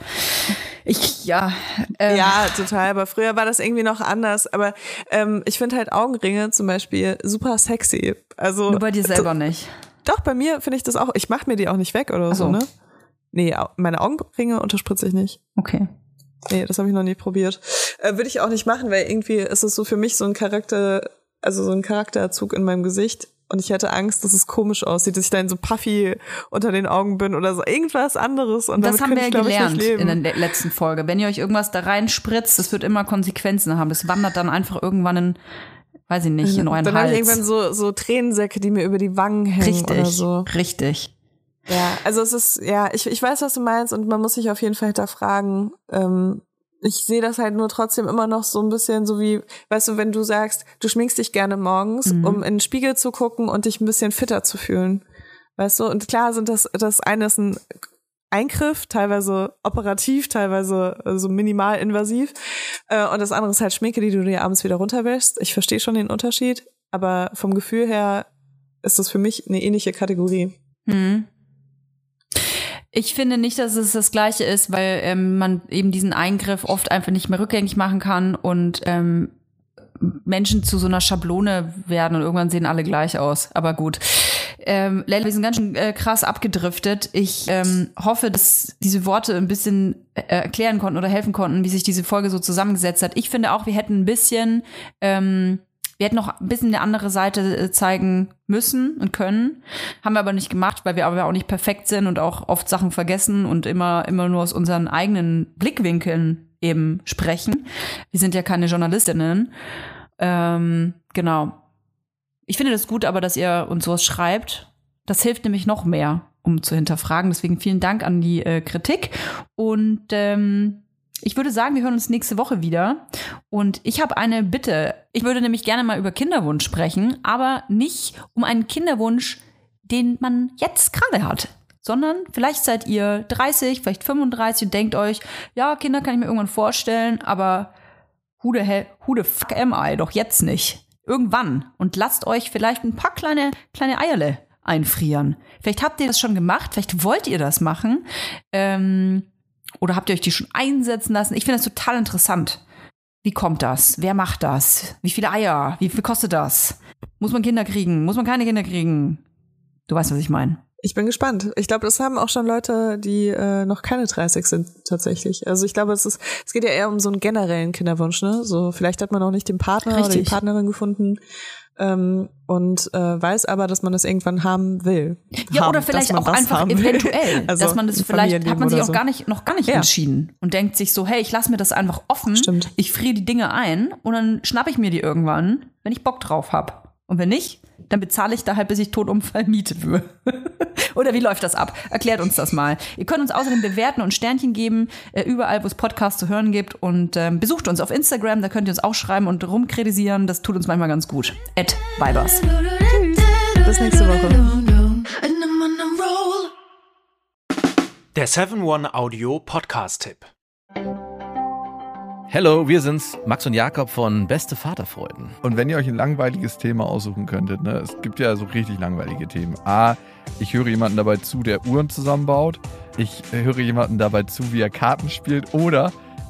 Ich, ja. Ähm. Ja, total. Aber früher war das irgendwie noch anders. Aber ähm, ich finde halt Augenringe zum Beispiel super sexy. Also, Nur bei dir selber nicht. Doch, bei mir finde ich das auch. Ich mache mir die auch nicht weg oder so, so, ne? Nee, meine Augenringe unterspritze ich nicht. Okay. Nee, das habe ich noch nie probiert. Äh, Würde ich auch nicht machen, weil irgendwie ist es so für mich so ein Charakter, also so ein Charakterzug in meinem Gesicht. Und ich hätte Angst, dass es komisch aussieht, dass ich dann so puffy unter den Augen bin oder so irgendwas anderes. Und Das haben wir ich, ja gelernt in der le- letzten Folge. Wenn ihr euch irgendwas da reinspritzt, das wird immer Konsequenzen haben. Das wandert dann einfach irgendwann in, weiß ich nicht, in euren dann habe ich irgendwann Hals. so, so Tränensäcke, die mir über die Wangen hängen oder Richtig, so. richtig. Ja, also es ist, ja, ich, ich weiß, was du meinst und man muss sich auf jeden Fall hinterfragen. Ähm, ich sehe das halt nur trotzdem immer noch so ein bisschen so wie, weißt du, wenn du sagst, du schminkst dich gerne morgens, Mhm. um in den Spiegel zu gucken und dich ein bisschen fitter zu fühlen. Weißt du, und klar sind das, das eine ist ein Eingriff, teilweise operativ, teilweise so minimal invasiv. Äh, und das andere ist halt Schminke, die du dir abends wieder runterwäschst. Ich verstehe schon den Unterschied, aber vom Gefühl her ist das für mich eine ähnliche Kategorie. Hm. Ich finde nicht, dass es das Gleiche ist, weil ähm, man eben diesen Eingriff oft einfach nicht mehr rückgängig machen kann und ähm, Menschen zu so einer Schablone werden und irgendwann sehen alle gleich aus. Aber gut. Ähm, Leila, wir sind ganz schön äh, krass abgedriftet. Ich ähm, hoffe, dass diese Worte ein bisschen äh, erklären konnten oder helfen konnten, wie sich diese Folge so zusammengesetzt hat. Ich finde auch, wir hätten ein bisschen ähm, wir hätten noch ein bisschen eine andere Seite äh, zeigen müssen und können. Haben wir aber nicht gemacht, weil wir aber auch nicht perfekt sind und auch oft Sachen vergessen und immer, immer nur aus unseren eigenen Blickwinkeln eben sprechen. Wir sind ja keine Journalistinnen. Ähm, genau. Ich finde das gut aber, dass ihr uns sowas schreibt. Das hilft nämlich noch mehr, um zu hinterfragen. Deswegen vielen Dank an die äh, Kritik. Und ähm, ich würde sagen, wir hören uns nächste Woche wieder. Und ich habe eine Bitte. Ich würde nämlich gerne mal über Kinderwunsch sprechen, aber nicht um einen Kinderwunsch, den man jetzt gerade hat. Sondern vielleicht seid ihr 30, vielleicht 35 und denkt euch, ja, Kinder kann ich mir irgendwann vorstellen, aber who the, hell, who the fuck am I? Doch jetzt nicht. Irgendwann. Und lasst euch vielleicht ein paar kleine, kleine Eierle einfrieren. Vielleicht habt ihr das schon gemacht, vielleicht wollt ihr das machen. Ähm, oder habt ihr euch die schon einsetzen lassen? Ich finde das total interessant. Wie kommt das? Wer macht das? Wie viele Eier? Wie viel kostet das? Muss man Kinder kriegen? Muss man keine Kinder kriegen? Du weißt, was ich meine. Ich bin gespannt. Ich glaube, das haben auch schon Leute, die äh, noch keine 30 sind, tatsächlich. Also ich glaube, es ist, es geht ja eher um so einen generellen Kinderwunsch, ne? So, vielleicht hat man auch nicht den Partner oder die Richtig. Partnerin gefunden ähm, und äh, weiß aber, dass man das irgendwann haben will. Ja, haben, oder vielleicht auch einfach eventuell, <laughs> Also dass man das vielleicht, hat man sich auch so. gar nicht, noch gar nicht Ja. entschieden und denkt sich so, hey, ich lasse mir das einfach offen, Stimmt. ich friere die Dinge ein und dann schnapp ich mir die irgendwann, wenn ich Bock drauf hab. Und wenn nicht, dann bezahle ich da halt, bis ich tot umfall, <laughs> Miete für. Oder wie läuft das ab? Erklärt uns das mal. Ihr könnt uns außerdem bewerten und Sternchen geben, äh, überall, wo es Podcasts zu hören gibt. Und ähm, besucht uns auf Instagram, da könnt ihr uns auch schreiben und rumkritisieren. Das tut uns manchmal ganz gut. At Vibers. Bis nächste Woche. Der 7-One Hallo, wir sind's, Max und Jakob von Beste Vaterfreuden. Und wenn ihr euch ein langweiliges Thema aussuchen könntet, ne, es gibt ja so richtig langweilige Themen. A, ich höre jemanden dabei zu, der Uhren zusammenbaut. Ich höre jemanden dabei zu, wie er Karten spielt. Oder